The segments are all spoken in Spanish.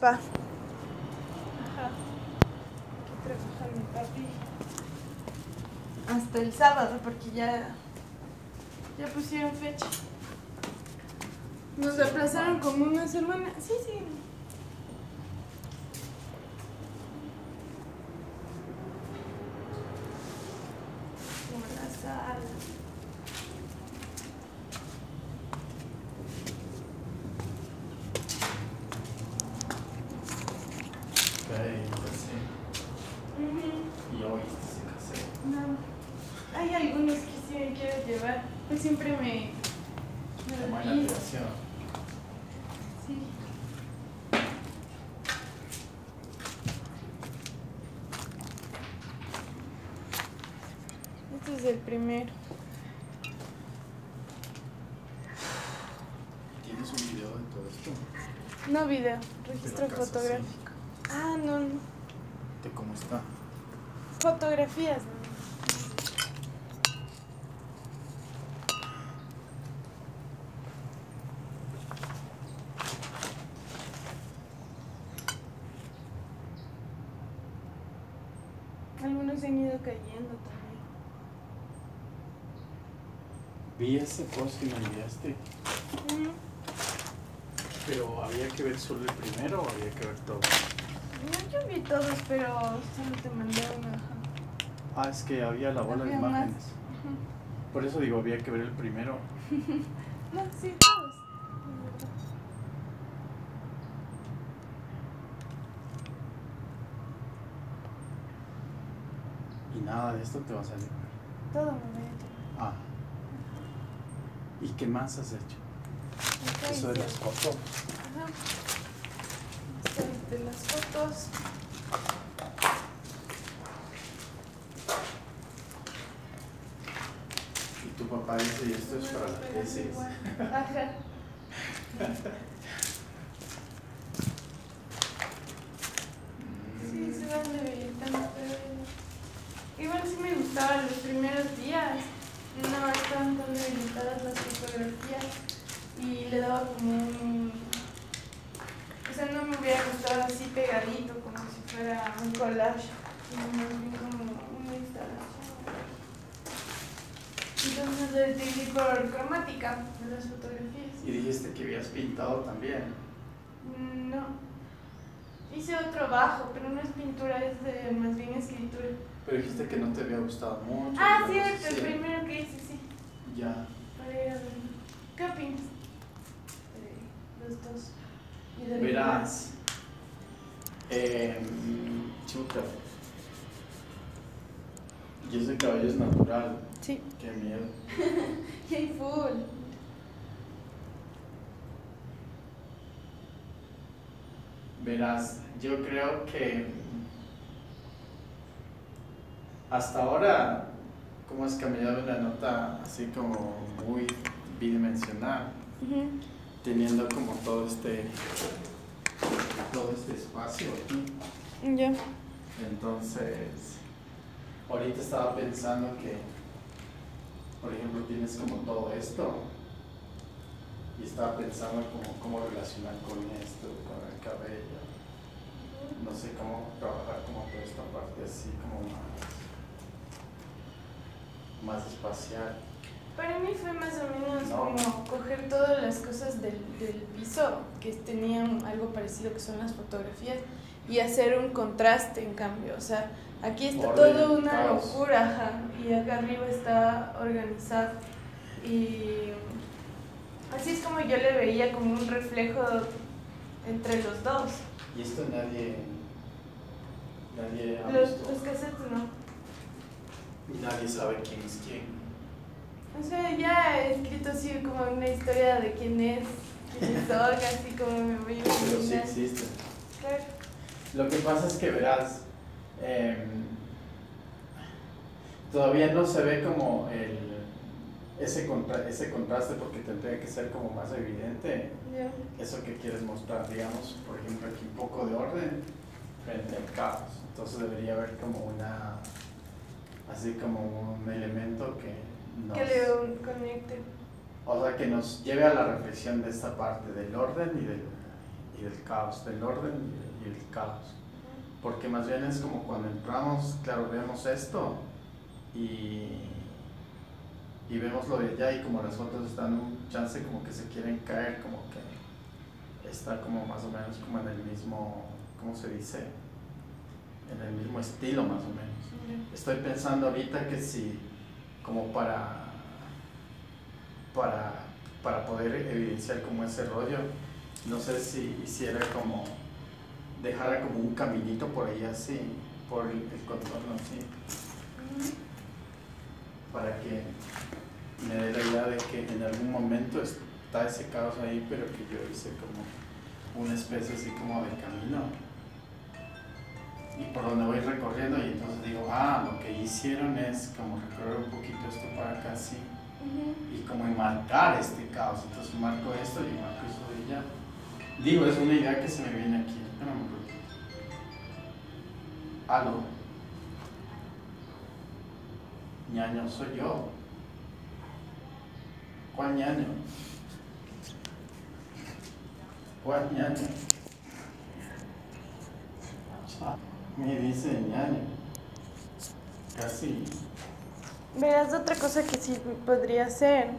Pa. Ajá. Aquí trabaja mi papi. Hasta el sábado, porque ya. Ya pusieron fecha. Nos aplazaron como una semana. Sí, sí. Como la sala. Ay, pues sí. Ujú. Y hoy se casé. No. Hay algunos que sí me quiero llevar. Pues siempre me. me Como en la olvido. aplicación. Sí. Este es el primero. ¿Tienes un video de todo esto? No video, registro fotográfico. Ah, no, no. ¿De cómo está? Fotografías. ¿no? Algunos se han ido cayendo también. Vi ese post que me enviaste, Ujú. pero ¿había que ver solo el primero o había que ver todo? No, yo vi todos, pero solo te mandé una. Ah, es que había la bola de Había más. imágenes. Por eso digo, había que ver el primero. No, sí, todos. Y nada de esto te va a salir. Todo me Ah. ¿Y qué más has hecho? Eso de las fotos. Ajá. Esto de Y tu papá dice, y esto es para la tesis. Sí, se van debilitando, pero igual sí me gustaban los primeros días. No estaban tan debilitadas las fotografías y le daba como un... O sea, no me hubiera gustado así pegadito, como si fuera un collage, sino más bien como una instalación. Entonces le decidí por cromática de las fotografías. Y dijiste que habías pintado también. No. Hice otro bajo, pero no es pintura, es de más bien escritura. Pero dijiste que no te había gustado mucho. Ah, cierto, el sí. primero que hice, sí. Ya. ¿Qué opinas? Los dos. Y de Verás. Eh, chuta. Y ese cabello es natural. Sí. Qué miedo. Hay full. Verás, yo creo que hasta ahora, como has cambiado una nota así como muy bidimensional, teniendo como todo este todo este espacio aquí. Ya. Entonces, ahorita estaba pensando que, por ejemplo, tienes como todo esto y estaba pensando como cómo relacionar con esto, con el cabello. No sé cómo trabajar como toda esta parte así como más, más espacial. Para mí fue más o menos No. como coger todas las cosas del, del piso que tenían algo parecido que son las fotografías y hacer un contraste en cambio. O sea, aquí está Orden, todo una caos. locura ajá, y acá arriba está organizado. Y así es como yo le veía como un reflejo entre los dos. Y esto nadie, nadie ha Los, visto. los cassettes no. Y nadie sabe quién es quién. O sea, ya he escrito así como una historia de quién es, quiénes son, así como me voy a Pero sí existe. Claro. Lo que pasa es que verás, em, todavía no se ve como el, ese, contra- ese contraste porque tendría que ser como más evidente Ya. eso que quieres mostrar. Digamos, por ejemplo, aquí un poco de orden frente al caos. Entonces debería haber como una, así como un elemento que nos, Que le conecte. o sea, que nos lleve a la reflexión de esta parte del orden y del, y del caos, del orden y el caos. Porque más bien es como cuando entramos, claro, vemos esto y, y vemos lo de allá y como las fotos están un chance como que se quieren caer, como que está como más o menos como en el mismo, ¿cómo se dice? En el mismo estilo más o menos. Estoy pensando ahorita que si como para, para, para poder evidenciar como ese rollo, no sé si hiciera como, dejara como un caminito por ahí así, por el, contorno así, para que me dé la idea de que en algún momento está ese caos ahí, pero que yo hice como una especie así como de camino y por donde voy recorriendo y entonces digo, ah, lo que hicieron es como recorrer un poquito esto para acá así y como enmarcar este caos, entonces marco esto y marco eso y ya. Digo, es una idea que se me viene aquí, espérame un Aló. Ñaño soy yo. ¿Cuál ñaño? ¿Cuál ñaño? Me dice ñaño. Casi. Verás otra cosa que sí podría ser,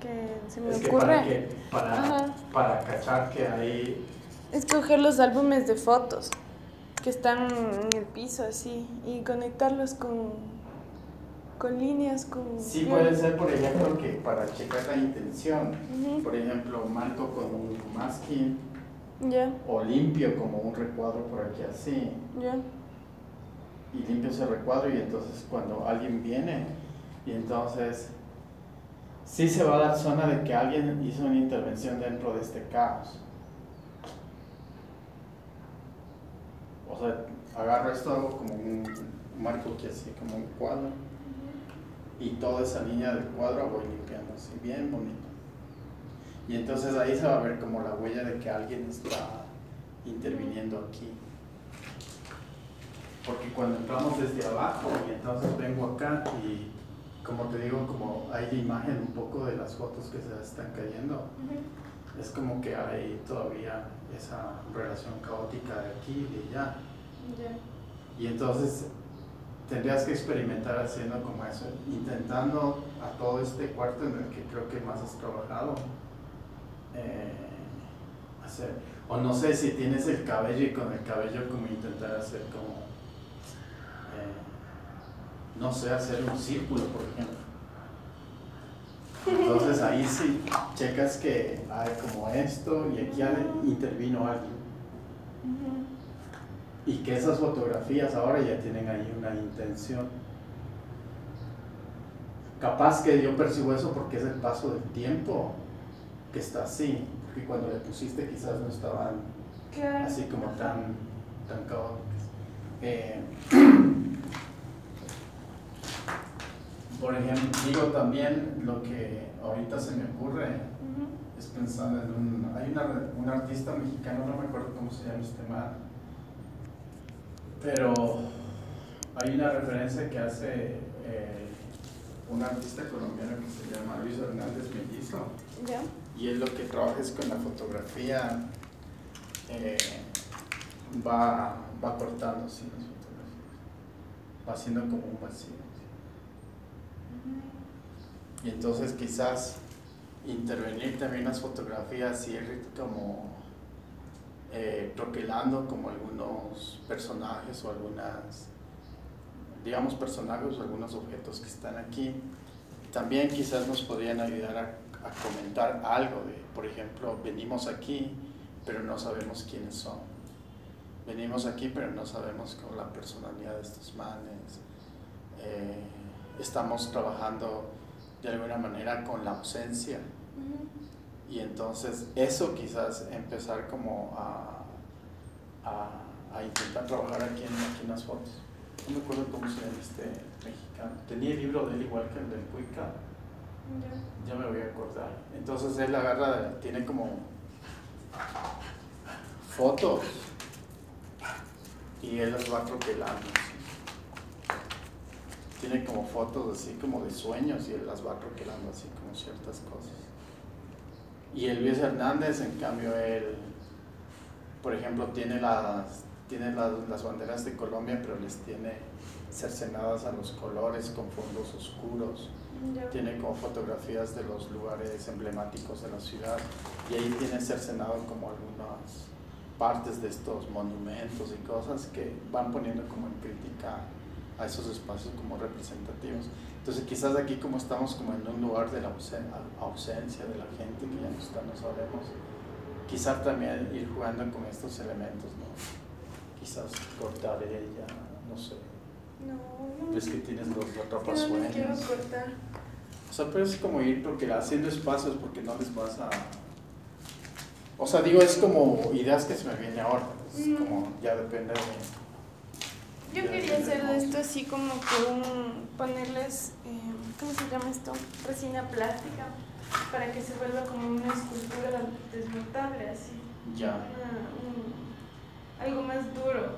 que se me es ocurre. Que para, para, para cachar que hay. Escoger los álbumes de fotos que están en el piso así y conectarlos con, con líneas, con... Sí, puede ser, por ejemplo, que para checar la intención, por ejemplo, marco con un masking o limpio como un recuadro por aquí así. Y limpio ese recuadro y entonces cuando alguien viene y entonces sí se va a dar zona de que alguien hizo una intervención dentro de este caos. O sea, agarro esto como un marco que así, como un cuadro. Y toda esa línea del cuadro voy limpiando así, bien bonito. Y entonces ahí se va a ver como la huella de que alguien está interviniendo aquí. Porque cuando entramos desde abajo y entonces vengo acá y como te digo, como hay imagen un poco de las fotos que se están cayendo, es como que hay todavía esa relación caótica de aquí y de allá. Y entonces tendrías que experimentar haciendo como eso, intentando a todo este cuarto en el que creo que más has trabajado, eh, hacer, o no sé si tienes el cabello y con el cabello como intentar hacer como, no sé, hacer un círculo, por ejemplo. Entonces ahí sí checas que hay como esto y aquí intervino alguien. Y que esas fotografías ahora ya tienen ahí una intención. Capaz que yo percibo eso porque es el paso del tiempo que está así, porque cuando le pusiste quizás no estaban así como tan, tan caóticos. Eh, por ejemplo, digo también lo que ahorita se me ocurre es pensando en un, hay una, un artista mexicano, no me acuerdo cómo se llama este man, pero hay una referencia que hace eh, un artista colombiano que se llama Luis Hernández Mellizo. Y él lo que trabaja es con la fotografía, eh, va, va cortando así las fotografías, va haciendo como un vacío. Y entonces quizás intervenir también las fotografías y ir como eh, troquelando como algunos personajes o algunas, digamos personajes o algunos objetos que están aquí. También quizás nos podrían ayudar a a comentar algo de, por ejemplo, venimos aquí, pero no sabemos quiénes son. Venimos aquí, pero no sabemos con la personalidad de estos manes. Eh, estamos trabajando de alguna manera con la ausencia. Y entonces eso quizás empezar como a, a, intentar trabajar aquí en, aquí en las fotos. No me acuerdo cómo se llama este mexicano. Tenía el libro de él igual que el del Cuica ya me voy a acordar. Entonces él agarra, tiene como fotos y él las va troquelando. Tiene como fotos así como de sueños y él las va troquelando así como ciertas cosas. Y el Luis Hernández, en cambio, él por ejemplo, tiene las, tiene las, las banderas de Colombia, pero les tiene cercenadas a los colores con fondos oscuros. Tiene como fotografías de los lugares emblemáticos de la ciudad y ahí tiene cercenado como algunas partes de estos monumentos y cosas que van poniendo como en crítica a esos espacios como representativos. Entonces quizás aquí como estamos como en un lugar de la ausen- ausencia de la gente que ya no está, no sabemos, quizás también ir jugando con estos elementos, ¿no? Quizás cortar ella, no sé. No, no. Es que tienes los que no atrapasueños. quiero cortar. O sea, pero es como ir porque haciendo espacios porque no les vas a... O sea, digo, es como ideas que se me vienen ahora. Es Mm. como, ya depende de... Yo quería hacer de esto así como que un, ponerles, eh, ¿cómo se llama esto? Resina plástica, para que se vuelva como una escultura desmontable, así. Ya. Una- un- algo más duro.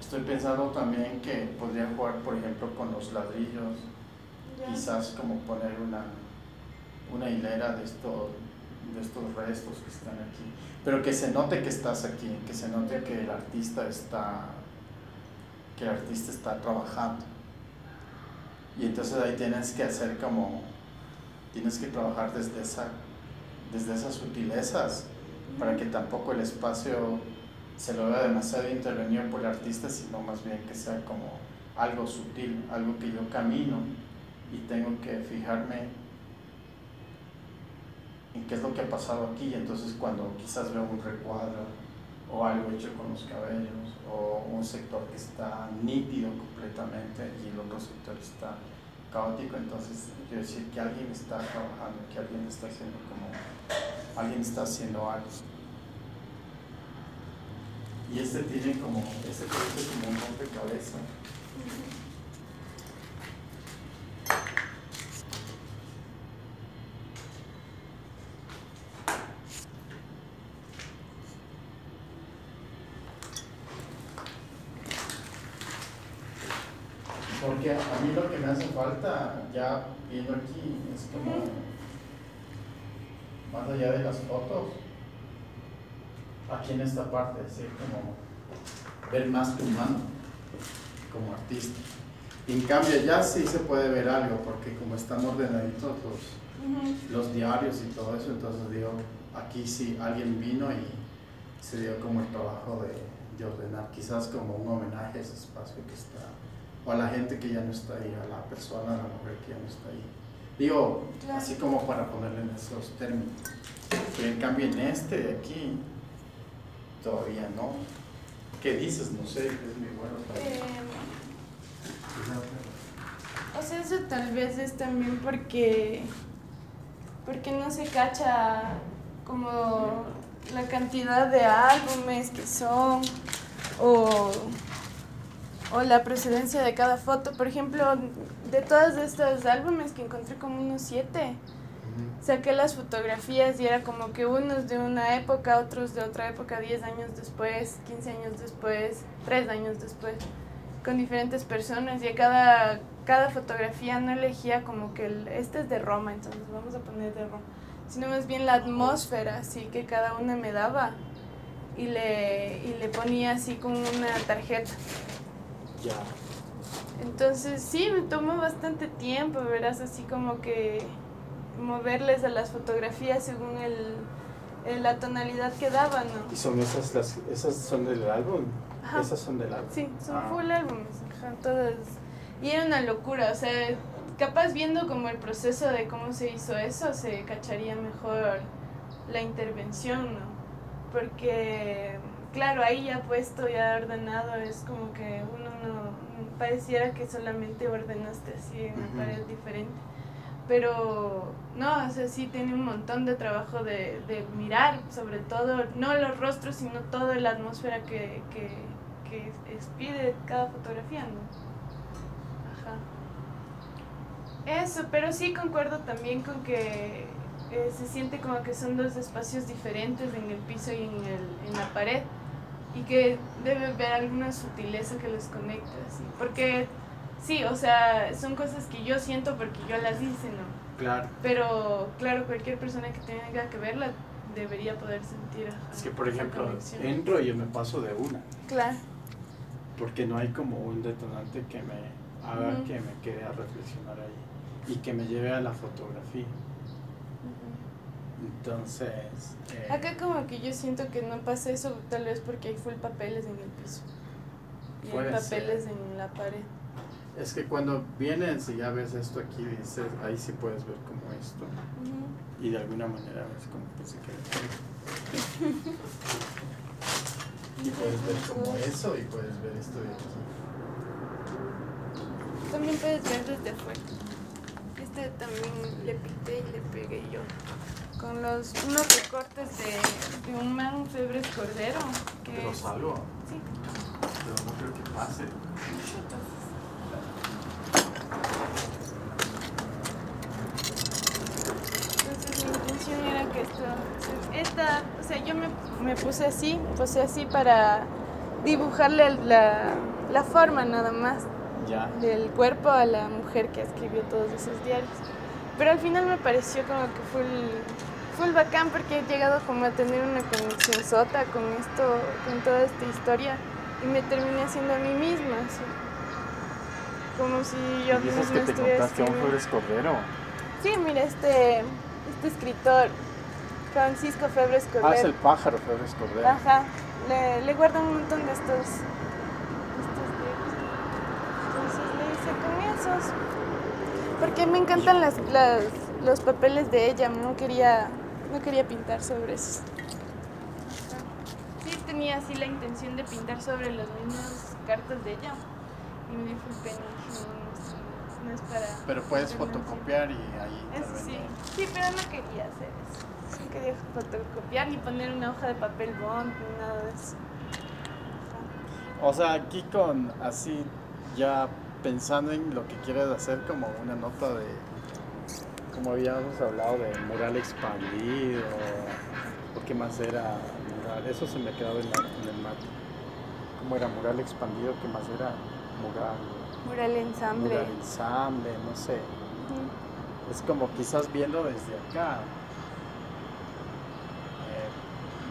Estoy pensando también que podría jugar, por ejemplo, con los ladrillos. Ya. Quizás como poner una, una hilera de estos, de estos restos que están aquí. Pero que se note que estás aquí, que se note que el artista está, que el artista está trabajando. Y entonces ahí tienes que hacer como, tienes que trabajar desde, esa, desde esas sutilezas para que tampoco el espacio se lo vea demasiado intervenido por el artista, sino más bien que sea como algo sutil, algo que yo camino y tengo que fijarme en qué es lo que ha pasado aquí. Entonces cuando quizás veo un recuadro o algo hecho con los cabellos o un sector que está nítido completamente y el otro sector está caótico, entonces quiero decir que alguien está trabajando, que alguien está haciendo como, alguien está haciendo algo. Y este tiene como, este parece como un rompecabezas. Porque a mí lo que me hace falta, ya viendo aquí, es como, más allá de las fotos, aquí en esta parte, es decir, como ver más tu mano como artista. Y en cambio ya sí se puede ver algo, porque como están ordenaditos los, diarios y todo eso, entonces digo, aquí sí alguien vino y se dio como el trabajo de, de ordenar, quizás como un homenaje a ese espacio que está, o a la gente que ya no está ahí, a la persona, a la mujer que ya no está ahí. Digo, Claro. así como para ponerle en esos términos. Pero en cambio en este de aquí, todavía no. ¿Qué dices? No sé, es muy bueno. Eh, o sea, eso tal vez es también porque, porque no se cacha como la cantidad de álbumes que son o, o la procedencia de cada foto. Por ejemplo, de todos estos álbumes que encontré como unos siete, saqué las fotografías y era como que unos de una época, otros de otra época, 10 años después, 15 años después, 3 años después, con diferentes personas y a cada, cada fotografía no elegía como que el, este es de Roma, entonces vamos a poner de Roma, sino más bien la atmósfera, así que cada una me daba y le, y le ponía así con una tarjeta. Ya. Entonces sí, me tomó bastante tiempo, verás, así como que moverles a las fotografías según el, el- la tonalidad que daban, ¿no? ¿Y son esas las esas son del álbum? Ajá. Esas son del álbum. Sí, son Ah. full álbumes, ajá, todas. Y era una locura, o sea, capaz viendo como el proceso de cómo se hizo eso, se cacharía mejor la intervención, ¿no? Porque, claro, ahí ya puesto, ya ordenado, es como que uno no, pareciera que solamente ordenaste así en una pared diferente. Pero, no, o sea, sí tiene un montón de trabajo de, de mirar, sobre todo, no los rostros, sino toda la atmósfera que, que, que expide cada fotografía, ¿no? Ajá. Eso, pero sí concuerdo también con que eh, se siente como que son dos espacios diferentes en el piso y en, el, en la pared y que debe haber alguna sutileza que los conecte, así. Porque sí, o sea, son cosas que yo siento porque yo las hice, ¿no? Claro. Pero claro, cualquier persona que tenga que verla debería poder sentir. ajá, Es que, por ejemplo, entro y yo me paso de una. Claro. Porque no hay como un detonante que me haga que me quede a reflexionar ahí y que me lleve a la fotografía. Entonces, eh, Acá como que yo siento que no pasa eso, tal vez porque hay full papeles en el piso. Y hay papeles ser. en la pared. es que cuando vienes y ya ves esto aquí, dices, ahí sí puedes ver como esto. Y de alguna manera ves como que se queda. y puedes ver como eso y puedes ver esto de aquí. También puedes ver desde afuera. Este también le pinté y le pegué yo. Con los unos recortes de, de un man Febres Cordero. Que Pero salgo, Sí. pero no creo que pase. Entonces mi intención era que esto, esta, o sea, yo me, me puse así, puse así para dibujarle la, la forma nada más Ya. del cuerpo a la mujer que escribió todos esos diarios. Pero al final me pareció como que fue full bacán porque he llegado como a tener una conexión sota con esto, con toda esta historia y me terminé haciendo a mí misma, así. Como si yo y misma que te estuviera un. Flores Cordero. Sí, mira, este, este escritor, Francisco Febres Cordero. Ah, es el pájaro Flores Cordero. Ajá, le, le guarda un montón de estos, estos libros. Entonces le hice con esos. Porque me encantan las, las, los papeles de ella, no quería, no quería pintar sobre. Ajá. Sí, tenía así la intención de pintar sobre las mismas cartas de ella. Y me pena, dije, no, no, es- para... Pero puedes fotocopiar y ahí. eso sí, sí, pero no quería hacer eso. No quería fotocopiar ni poner una hoja de papel bond ni nada de eso. O sea, aquí con así ya pensando en lo que quieres hacer como una nota de como habíamos hablado de mural expandido o qué más era mural, eso se me en, la- en el mate. ¿Cómo era mural expandido? ¿Qué más era? Mural, Mural ensamble. mural ensamble, no sé. Es como quizás viendo desde acá eh,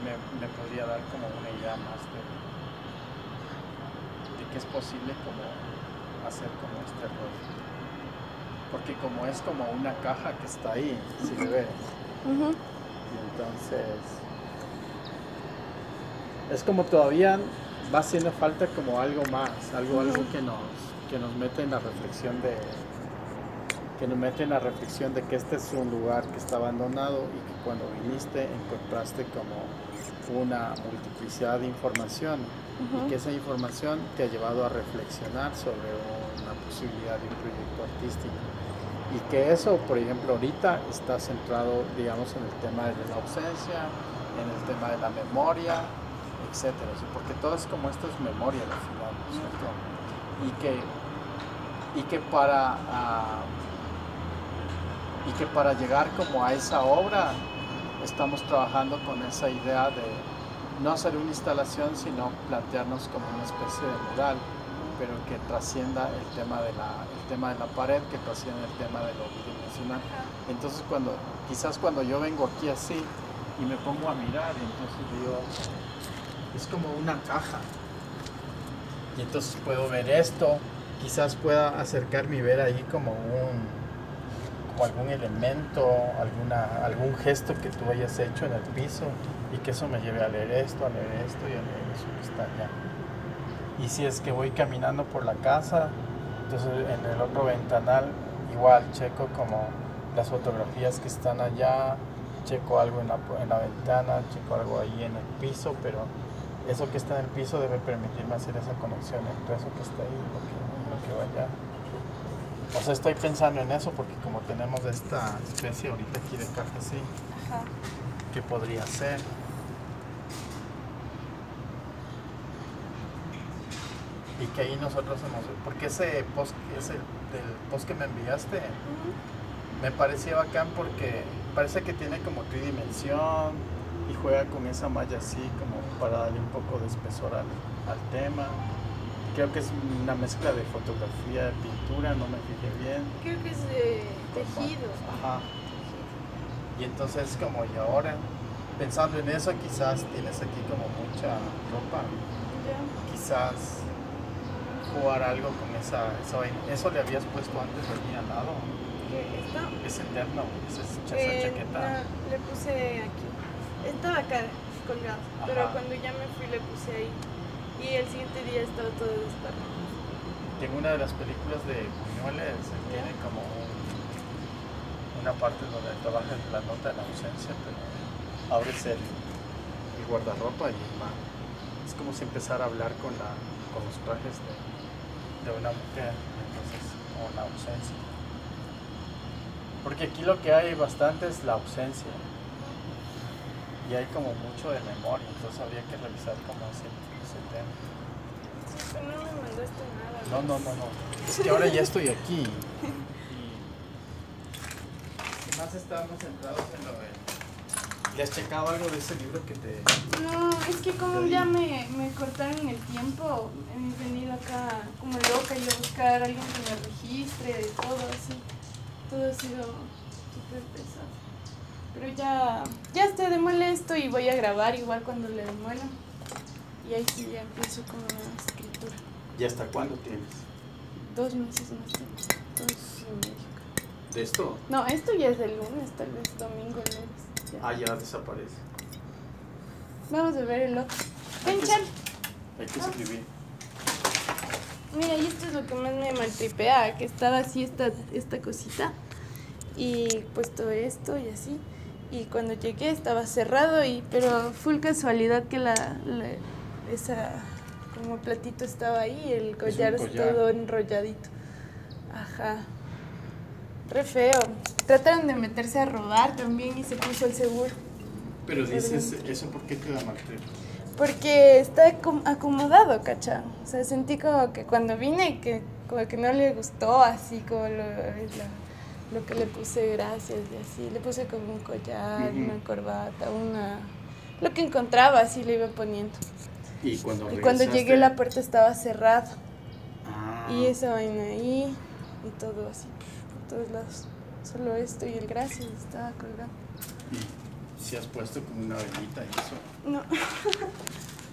me, me podría dar como una idea más de, de que es posible como hacer como este rollo. Porque como es como una caja que está ahí, si ves, Ujú. y entonces es como todavía va haciendo falta como algo más, algo, algo que nos, que nos mete en la reflexión de que nos mete en la reflexión de que este es un lugar que está abandonado y que cuando viniste encontraste como una multiplicidad de información. Y que esa información te ha llevado a reflexionar sobre una posibilidad de un proyecto artístico y que eso, por ejemplo, ahorita está centrado, digamos, en el tema de la ausencia, en el tema de la memoria, ¿sí? porque todo es como esto es memoria al final, ¿no es cierto? Y que, y que para ah, y que para llegar como a esa obra estamos trabajando con esa idea de no hacer una instalación, sino plantearnos como una especie de mural, pero que trascienda el tema de la, tema de la pared, que trascienda el tema de lo bidimensional. Entonces cuando, quizás cuando yo vengo aquí así y me pongo a mirar, entonces digo, es como una caja. Y entonces puedo ver esto, quizás pueda acercarme y ver ahí como un como algún elemento, alguna, algún gesto que tú hayas hecho en el piso y que eso me lleve a leer esto, a leer esto y a leer eso que está allá. Y si es que voy caminando por la casa, entonces en el otro ventanal igual checo como las fotografías que están allá, checo algo en la, en la ventana, checo algo ahí en el piso, pero eso que está en el piso debe permitirme hacer esa conexión entre eso que está ahí y lo que, lo que va allá. O sea, estoy pensando en eso porque como tenemos esta especie ahorita aquí de así, Ajá. ¿qué podría ser? Y que ahí nosotros hemos... Porque ese post, ese del post que me enviaste me parecía bacán porque parece que tiene como tridimensión y juega con esa malla así como para darle un poco de espesor al, al tema. Creo que es una mezcla de fotografía, de pintura, no me fijé bien. Creo que es de tejido. Ajá. Y entonces como, ¿y ahora? pensando en eso, quizás tienes aquí como mucha ropa. Ya. Quizás jugar algo con esa, esa vaina. Eso le habías puesto antes aquí al lado. ¿Qué? ¿Esto? Es eterno, esa, esa Eh, chaqueta. no, le puse aquí. Estaba acá colgado, pero Ajá. cuando ya me fui le puse ahí. Y el siguiente día estaba todo desparramado. En una de las películas de Buñueles él tiene como un- una parte donde trabaja la nota de la ausencia, pero abres el, el guardarropa y es como si empezara a hablar con, la, con los trajes de, de una mujer, entonces como la ausencia. Porque aquí lo que hay bastante es la ausencia y hay como mucho de memoria, entonces habría que revisar como ese, ese tema. Sí, no me mandaste nada. No, no, no, no. Es que ahora ya estoy aquí. Y más estábamos centrados en lo de. ¿Le has checado algo de ese libro que te.? No, es que como ya me, me cortaron el tiempo, he venido acá como loca y a buscar a alguien que me registre, todo así. Todo ha sido súper pesado. Pero ya, ya estoy de molesto y voy a grabar igual cuando le demuela. Y ahí sí ya empiezo con la escritura. ¿Y hasta cuándo tienes? Dos meses más tengo. Dos y medio. ¿De esto? No, esto ya es de lunes, tal vez domingo, lunes. Ah, ya desaparece. Vamos a ver el otro. Ven, hay que escribir. Mira, y esto es lo que más me maltripea, que estaba así esta, esta cosita y puesto esto y así. Y cuando llegué estaba cerrado, y pero full casualidad que la, la- esa como platito estaba ahí, el collar, es collar. todo enrolladito. Ajá. Re feo. Trataron de meterse a robar también y se puso el seguro. Pero dices, ¿eso por qué te da mal? Porque está acom- acomodado, cacha. O sea, sentí como que cuando vine, que como que no le gustó así como lo, lo, lo que le puse gracias y así. Le puse como un collar, una corbata, una... Lo que encontraba así le iba poniendo. Y cuando Y cuando llegué la puerta estaba cerrada. Ah. Y esa vaina ahí y todo así, todos lados. Solo esto y el gracias estaba colgado. Y si has puesto como una velita y eso. No,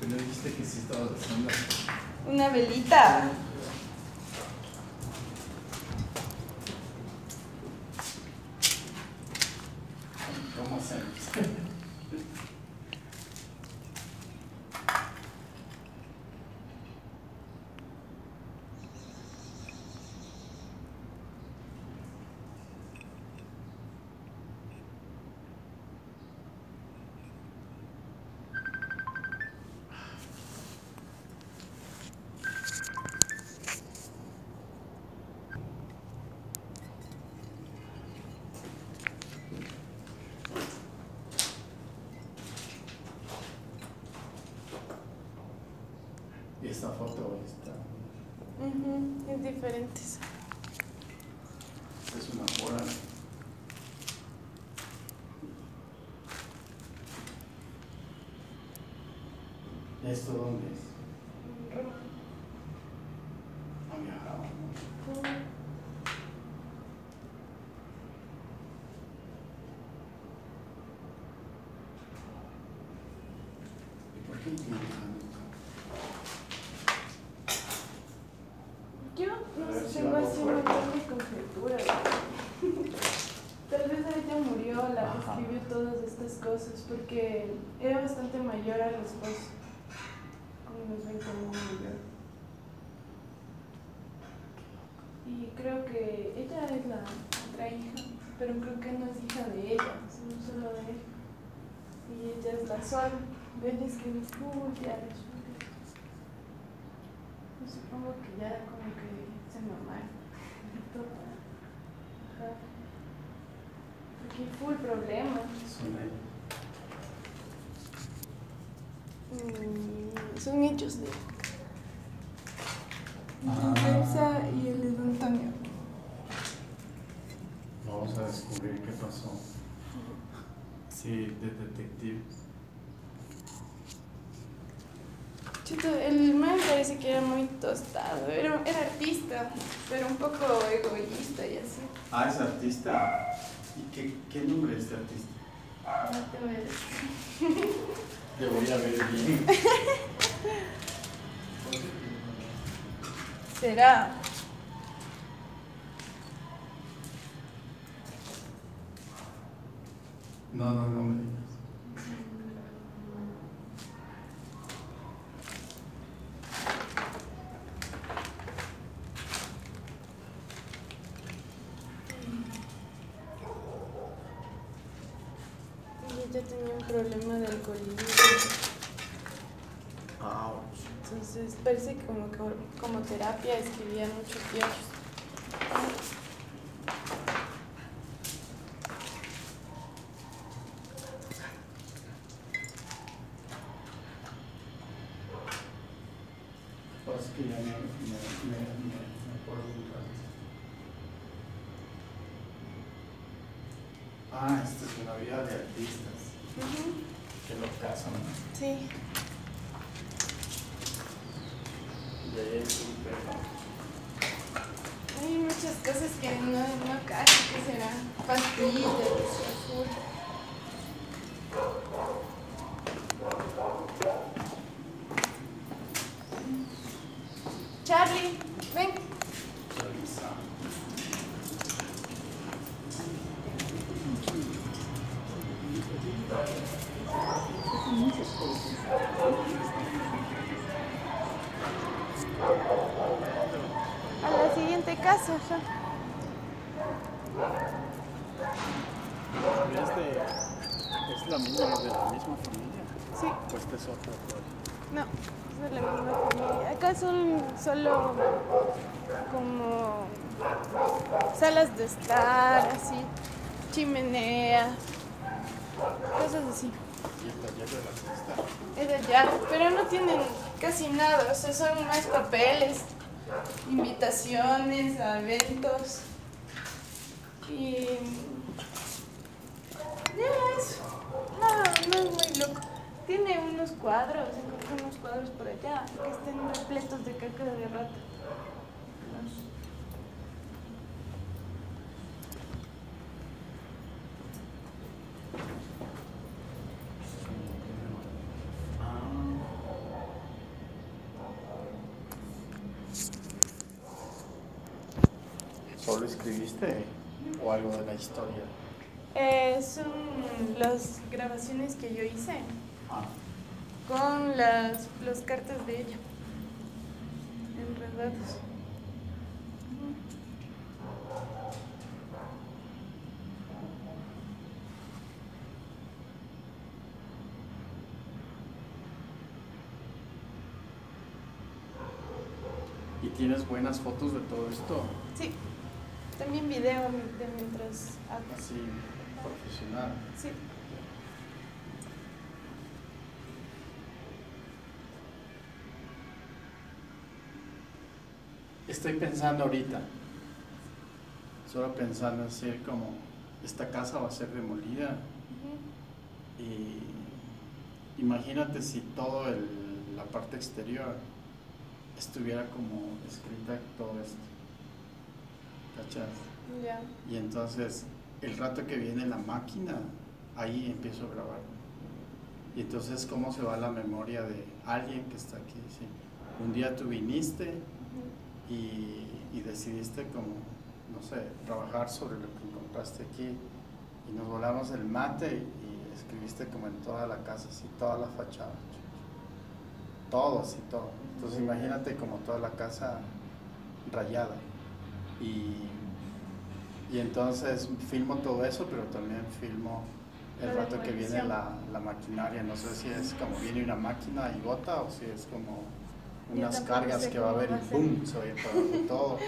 Pero dijiste que sí estabas haciendo. una velita. ¿Cómo hacemos? Y esta foto esta, Ujú, Es diferente. eso. esta es una hora. ¿Esto dónde es? Ha viajado. ¿no? ¿Y por qué tiene Hanukkah? Yo A no ver sé, si tengo algo así un fuerte. montón de conjeturas. Tal vez ella murió la que Ajá. escribió cosas porque era bastante mayor al esposo. Como unos 20 años mayor. Y creo que ella es la otra hija, pero creo que no es hija de ella, sino solo de él. Y ella es la sol. Ella escribe full diarios, full diarios. Yo supongo que ya como que se normal. Ajá. Aquí full problema. Son. Mm, son hechos de Ah. de Elsa y el de Don Antonio. Vamos a descubrir qué pasó. Sí, de detective. Chito, el man parece que era muy tostado, era, era artista, pero un poco egoísta y así. Ah, es artista. ¿Y qué, qué nombre es este artista? No te voy a decir. Te voy a ver bien. Será. No, no, no me digas. Yo ya tenía un problema de alcoholismo. Ouch. Entonces parece que como, como terapia escribía muchos diarios. Pasa que ya me, me, me, me, me acuerdo un rato. Ah, esta es una vida de artistas. Ujú, Que lo casan, ¿no? Sí. Y ahí es un perro. Hay muchas cosas que no, no cacho, que será pastillas, azul. Charlie, ven. Realiza. A la siguiente casa, ya. ¿Es, de, ¿Es la misma, de la misma familia? Sí, Pues este es otro. pues. no, es de la misma familia. Acá son solo como salas de estar, así, chimenea, cosas así. Y el taller artista. Es de allá, pero no tienen casi nada, o sea, son más papeles, invitaciones a eventos. Y. Ya, eso. No, no es muy loco. Tiene unos cuadros, encontré unos cuadros por allá que están repletos de caca de rata. ¿Solo escribiste o algo de la historia? Eh, son las grabaciones que yo hice con las, las cartas de ella. Enredados. ¿Y tienes buenas fotos de todo esto? Sí. También video de mientras hago. Así, profesional. Sí. Estoy pensando ahorita, solo pensando en hacer como, esta casa va a ser demolida y imagínate si todo el, la parte exterior estuviera como escrita todo esto. ¿Cachas? Y entonces, el rato que viene la máquina, ahí empiezo a grabar. Y entonces, ¿cómo se va la memoria de alguien que está aquí? Sí. Un día tú viniste. Y, y decidiste como, no sé, trabajar sobre lo que encontraste aquí. Y nos volamos el mate y, escribiste como en toda la casa, así, toda la fachada. Todo, así, todo. Entonces imagínate como toda la casa rayada. Y, y entonces filmo todo eso, pero también filmo el La rato que viene la, la maquinaria. No sé si es como viene una máquina y bota o si es como unas cargas que va a haber va y a. ¡pum! se oye para abajo todo.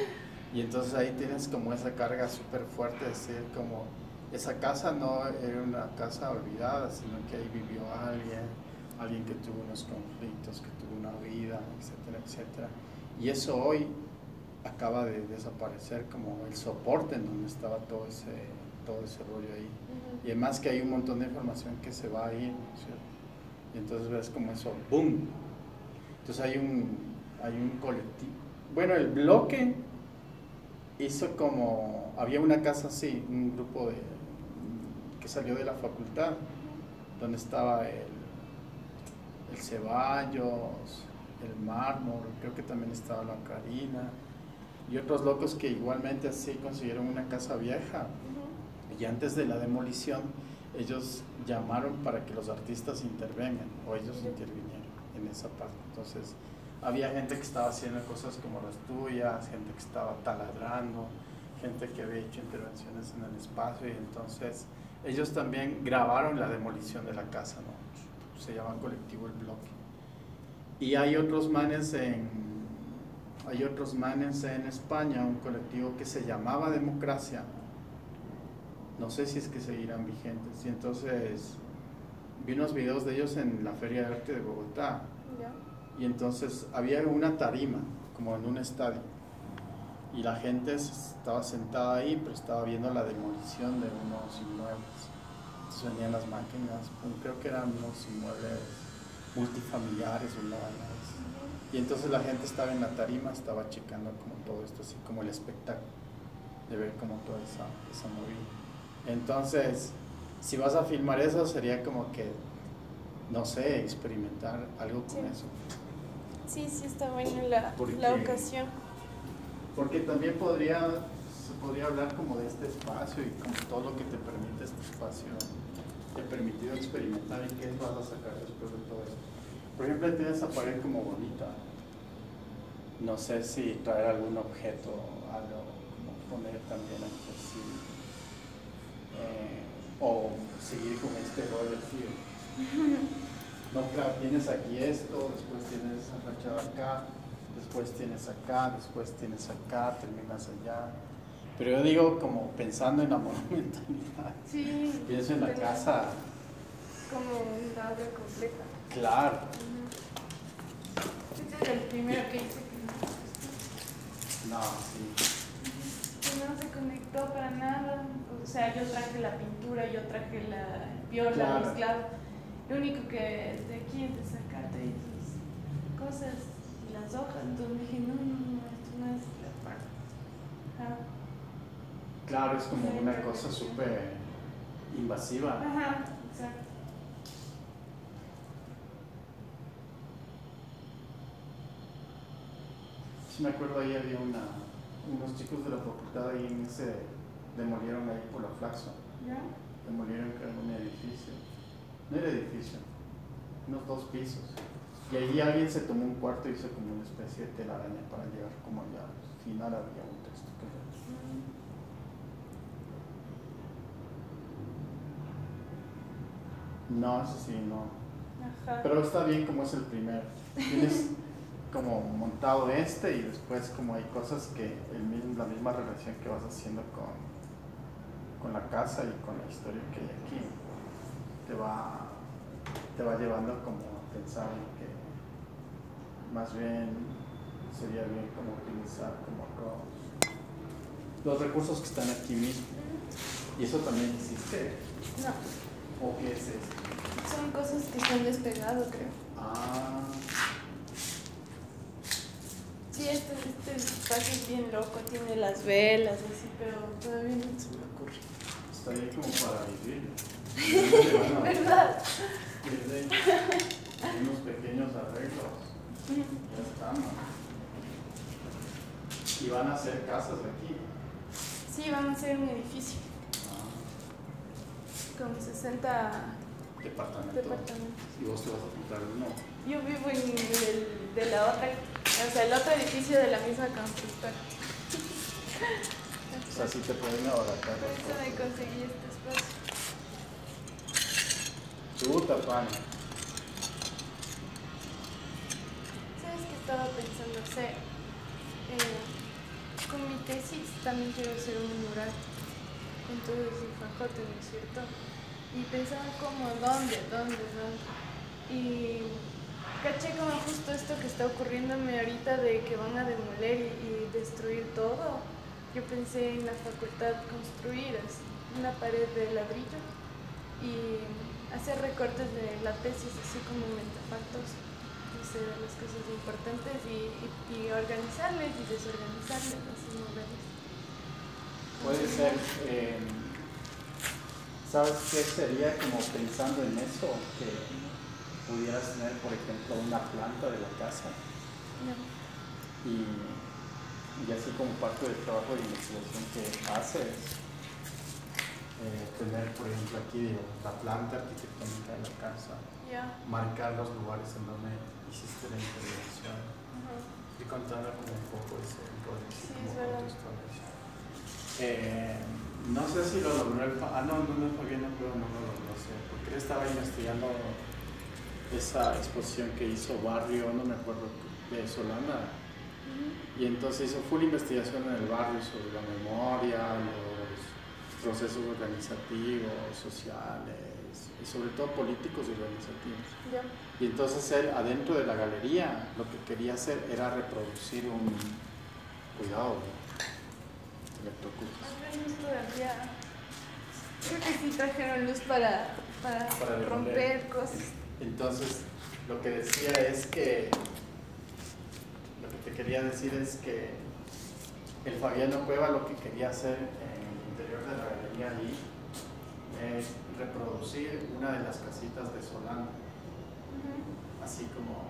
Y entonces ahí tienes como esa carga súper fuerte, es decir, como esa casa no era una casa olvidada, sino que ahí vivió alguien, alguien que tuvo unos conflictos, que tuvo una vida, etcétera, etcétera. Y eso hoy acaba de desaparecer como el soporte en donde estaba todo ese, todo ese rollo ahí. Ujú. Y además que hay un montón de información que se va a ir, ¿no es cierto? Y entonces ves como eso, ¡boom! Entonces hay un, hay un colectivo. Bueno, el bloque hizo como, había una casa así, un grupo de, que salió de la facultad, donde estaba el, el Ceballos, el Mármol, creo que también estaba la Karina, y otros locos que igualmente así consiguieron una casa vieja. Y antes de la demolición, ellos llamaron para que los artistas intervengan, o ellos intervinieron en esa parte. Entonces, había gente que estaba haciendo cosas como las tuyas, gente que estaba taladrando, gente que había hecho intervenciones en el espacio y entonces ellos también grabaron la demolición de la casa, ¿no? Se llama colectivo El Bloque. Y hay otros manes en hay otros manes en España, un colectivo que se llamaba Democracia. No sé si es que seguirán vigentes. Y entonces vi unos videos de ellos en la Feria de Arte de Bogotá. Y entonces había una tarima, como en un estadio. Y la gente estaba sentada ahí, pero estaba viendo la demolición de unos inmuebles. Entonces venían las máquinas, creo que eran unos inmuebles multifamiliares o Y entonces la gente estaba en la tarima, estaba checando como todo esto, así como el espectáculo, de ver como toda esa, esa movida. Entonces, si vas a filmar eso, sería como que, no sé, experimentar algo con eso. Sí, sí, está bueno la, la ocasión. Porque también podría, se podría hablar como de este espacio y como todo lo que te permite este espacio, te ha permitido experimentar en qué vas a sacar después de todo esto. Por ejemplo, tienes esa pared como bonita. No sé si traer algún objeto, algo, como poner también aquí así. Eh, o seguir con este rollo así. No, claro, tienes aquí esto, después tienes esa acá, después tienes acá, después tienes acá, terminas allá. Pero yo digo como pensando en la monumentalidad. Sí. Pienso en la casa. Como una obra completa. Claro. Este es el primero que hice que no No, sí. Que no se conectó para nada. O sea, yo traje la pintura, yo traje la viola, claro. mezclado lo único que de aquí es de sacarte tus cosas y las hojas. Entonces dije, no, no, no, esto no es la parte. Claro, es como una cosa súper invasiva. Ajá, exacto. Sí, me acuerdo ahí había una, unos chicos de la facultad ahí en ese, demolieron ahí por la Flaxo. ¿Ya? Demolieron un edificio no era edificio, unos dos pisos. Y ahí alguien se tomó un cuarto y hizo como una especie de telaraña para llegar como allá. Al final había un texto que No, eso sí, no. Pero está bien como es el primero. Tienes como montado este y después como hay cosas que el mismo, la misma relación que vas haciendo con, con la casa y con la historia que hay aquí te va, te va llevando como a pensar en que más bien sería bien como utilizar como los, recursos que están aquí mismo. ¿Y eso también existe? No. ¿O qué es esto? Son cosas que se han despegado, creo. Ah. Sí, este, este espacio es bien loco, tiene las velas, así, pero todavía no se me ocurre. Está bien como para vivir. ¿Verdad? unos pequeños arreglos. Ya están. ¿Y van a hacer casas aquí? Sí, van a hacer un edificio. Ah. Con 60 departamentos. ¿Y vos te vas a apuntar uno? Yo vivo en el de la otra, o sea, el otro edificio de la misma constructora. o sea, sí te pueden abaratar. Por eso me conseguí este espacio. Chuta, pana. ¿Sabes qué estaba pensando hacer? Eh, con mi tesis también quiero hacer un mural con todo ese fajote, ¿no es cierto? Y pensaba como, ¿dónde? ¿Dónde? ¿Dónde? Y caché como justo esto que está ocurriéndome ahorita de que van a demoler y, destruir todo. Yo pensé en la facultad construir una pared de ladrillo y hacer recortes de la tesis así como mentafactos de las cosas importantes y, y, organizarles y desorganizarles, moverles. Puede ser, eh, ¿Sabes qué sería como pensando en eso? Pudieras tener, por ejemplo, una planta de la casa. Y, y así como parte del trabajo de investigación que haces, eh, tener, por ejemplo, aquí la planta arquitectónica de la casa, marcar los lugares en donde hiciste la intervención y contarla como un poco ese sí, eh, no sé si lo logró el Ah, no, no, no, Fabián, no, no, no, no, sé, porque él estaba investigando esa exposición que hizo Barrio, no me acuerdo, de Solana. Y entonces hizo full investigación en el barrio sobre la memoria, los procesos organizativos, sociales, y sobre todo políticos y organizativos. Y entonces él, adentro de la galería, lo que quería hacer era reproducir un... Cuidado, Creo que sí trajeron luz para, para, romper cosas. Entonces, lo que decía es que, lo que te quería decir es que el Fabiano Cueva lo que quería hacer en el interior de la galería ahí es reproducir una de las casitas de Solano, así como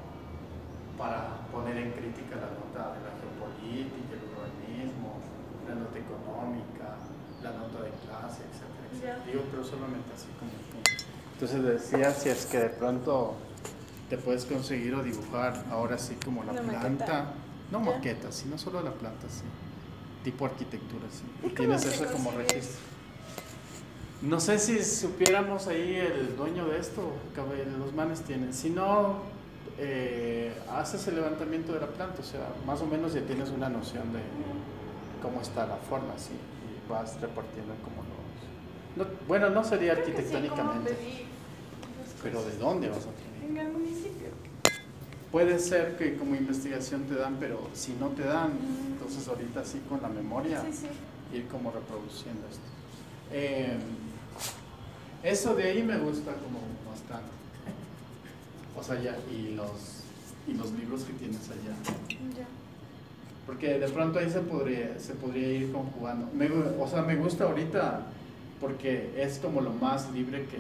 para poner en crítica la nota de la geopolítica, el urbanismo, la nota económica, la nota de clase, etc. Digo, pero solamente así como... Entonces decía, si es que de pronto te puedes conseguir o dibujar ahora sí como la planta, no maqueta, sino solo la planta, sí. Tipo arquitectura, sí. Tienes eso como registro. No sé si supiéramos ahí el dueño de esto, los manes tienen. Si no, eh, haces el levantamiento de la planta, o sea, más o menos ya tienes una noción de cómo está la forma, sí, y vas repartiendo como los... bueno, no sería arquitectónicamente, pero ¿de dónde vas a tener? En el municipio. Puede ser que como investigación te dan, pero si no te dan, entonces ahorita sí con la memoria, ir como reproduciendo esto. Eh, eso de ahí me gusta como bastante. O sea, ya, y los, y los libros que tienes allá. Ya. Porque de pronto ahí se podría, se podría ir conjugando. Me, o sea, me gusta ahorita porque es como lo más libre que,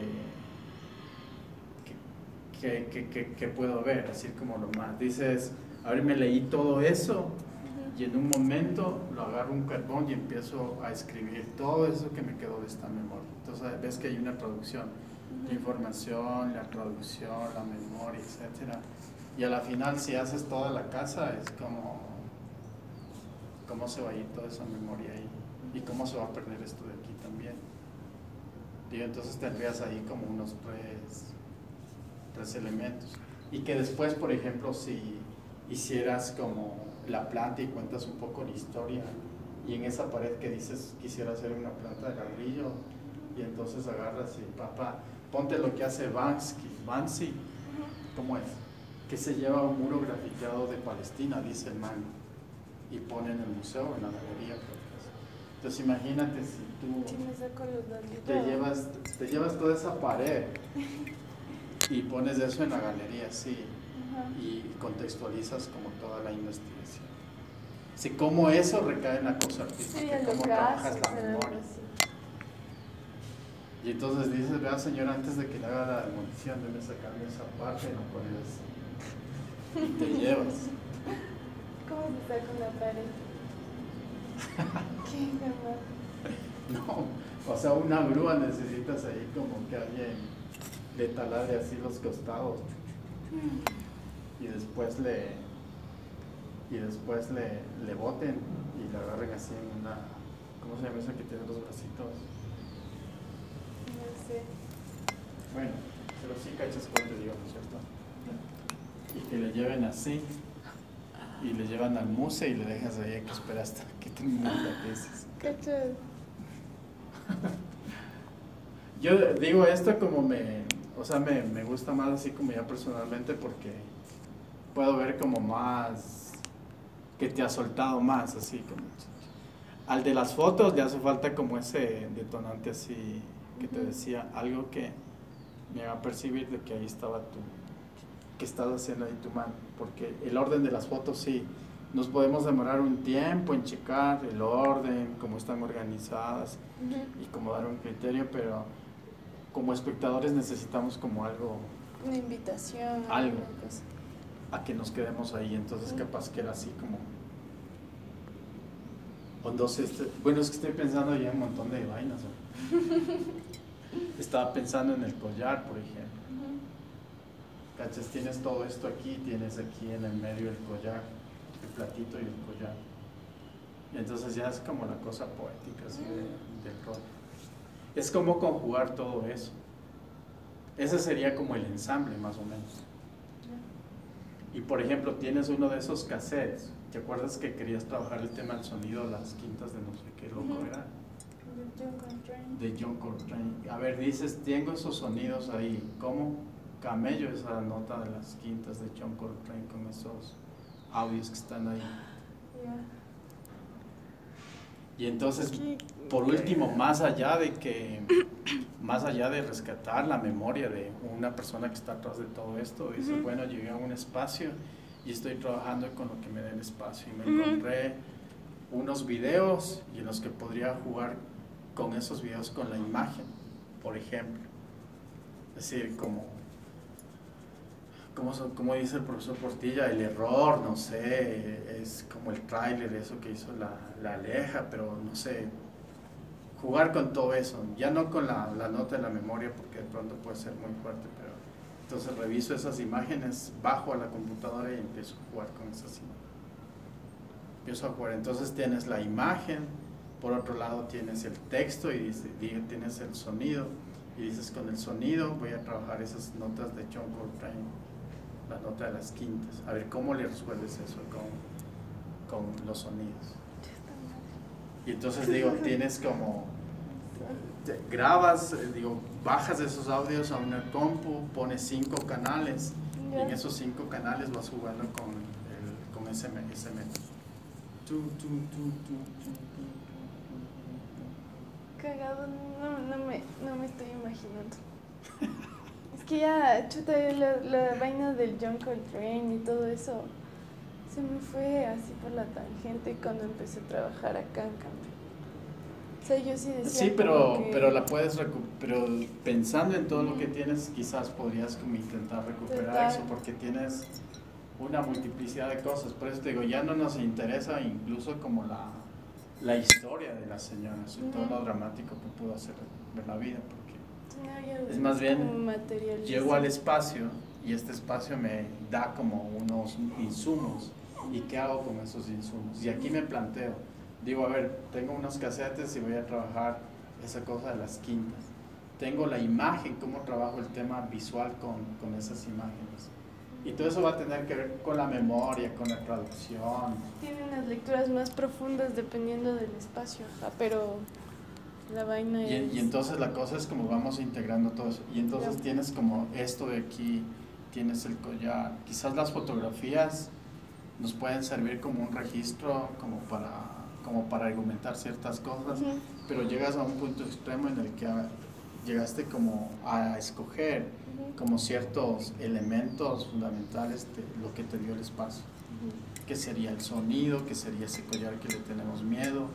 que, que, que puedo ver, así como lo más. Dices, a ver, me leí todo eso y en un momento lo agarro un carbón y empiezo a escribir todo eso que me quedó de esta memoria. Entonces ves que hay una traducción, la información, la traducción, la memoria, etc. Y a la final si haces toda la casa es como cómo se va a ir toda esa memoria ahí y cómo se va a perder esto de aquí también. Y entonces tendrías ahí como unos tres, tres elementos. Y que después, por ejemplo, si hicieras como la planta y cuentas un poco la historia y en esa pared que dices quisiera hacer una planta de ladrillo y entonces agarras y papá, ponte lo que hace Bansky, Banksy, ¿cómo es? Que se lleva un muro grafiteado de Palestina, dice el man, y pone en el museo, en la galería. Entonces imagínate si tú te llevas, te llevas toda esa pared y pones eso en la galería, sí, y contextualizas como toda la investigación. Si como eso recae en la cosa artística, cómo trabajas la memoria. Y entonces dices, vea señor, antes de que le haga la demolición, debe sacarme esa parte, no pones y te llevas. ¿Cómo se con la pared? ¿Qué No, o sea, una grúa necesitas ahí como que alguien le taladre así los costados. Y después le y después le, le boten y le agarren así en una ¿cómo se llama esa que tiene los bracitos? No sé. Bueno, pero sí cachas cuando digo, ¿cierto? Y que le lleven así y le llevan al museo y le dejas ahí que espera hasta que termine la tesis. ¿Cachas? Yo digo esto como me, o sea, me, me gusta más así como ya personalmente porque puedo ver como más que te ha soltado más, así como. Al de las fotos le hace falta como ese detonante así que te decía, algo que me haga percibir de que ahí estaba tú, que estás haciendo ahí tu mano, porque el orden de las fotos sí, nos podemos demorar un tiempo en checar el orden, cómo están organizadas y cómo dar un criterio, pero como espectadores necesitamos como algo, Una invitación. Algo. a que nos quedemos ahí, entonces capaz que era así como... O entonces, este- bueno, es que estoy pensando ya en un montón de vainas. Estaba pensando en el collar, por ejemplo. ¿Cachas? Tienes todo esto aquí, tienes aquí en el medio el collar, el platito y el collar. Y entonces ya es como la cosa poética así de, del. Es como conjugar todo eso. Ese sería como el ensamble más o menos. Y por ejemplo, tienes uno de esos cassettes. ¿Te acuerdas que querías trabajar el tema del sonido, las quintas de no sé qué loco era? De John Coltrane. A ver, dices, tengo esos sonidos ahí. ¿Cómo camello esa nota de las quintas de John Coltrane con esos audios que están ahí? Ya. Y entonces, por último, más allá de que, más allá de rescatar la memoria de una persona que está atrás de todo esto, dices, Ujú. bueno, llegué a un espacio y estoy trabajando con lo que me da el espacio. Y me encontré unos videos y en los que podría jugar con esos videos con la imagen, por ejemplo. Es decir, como, como, dice el profesor Portilla, el error, no sé, es como el tráiler, eso que hizo la, la Aleja, pero no sé, jugar con todo eso, ya no con la, nota de la memoria, porque de pronto puede ser muy fuerte, pero entonces reviso esas imágenes, bajo a la computadora y empiezo a jugar con esas imágenes. Empiezo a jugar, entonces tienes la imagen, por otro lado tienes el texto y tienes el sonido, y dices con el sonido voy a trabajar esas notas de John Coltrane, la nota de las quintas, a ver cómo le resuelves eso con, con los sonidos. Y entonces digo, tienes como, te grabas, eh, digo, bajas esos audios a una compu, pones cinco canales y en esos cinco canales vas jugando con, el, con ese, ese método. Cagado, no, no, me, no me estoy imaginando. que ya, chuta, la, la vaina del John Coltrane y todo eso se me fue así por la tangente cuando empecé a trabajar acá en cambio. O sea, yo sí tu. decía. Sí, pero, que- pero la puedes pero pensando en todo lo que tienes, quizás podrías como intentar recuperar Total. eso porque tienes una multiplicidad de cosas. Por eso te digo, ya no nos interesa incluso como la, la historia de la señora, y todo lo dramático que pudo hacer de la vida, No, Es más bien, llego al espacio y este espacio me da como unos insumos. ¿Y qué hago con esos insumos? Y aquí me planteo, digo, a ver, tengo unos casetes y voy a trabajar esa cosa de las quintas. Tengo la imagen, cómo trabajo el tema visual con, con esas imágenes. Y todo eso va a tener que ver con la memoria, con la traducción. Tiene unas lecturas más profundas dependiendo del espacio, ajá, pero la vaina Y, es... y entonces la cosa es como vamos integrando todo eso. Y entonces tienes como esto de aquí, tienes el collar. Quizás las fotografías nos pueden servir como un registro, como para, como para argumentar ciertas cosas, pero llegas a un punto extremo en el que llegaste como a escoger como ciertos elementos fundamentales de lo que te dio el espacio. que sería el sonido, que sería ese collar que le tenemos miedo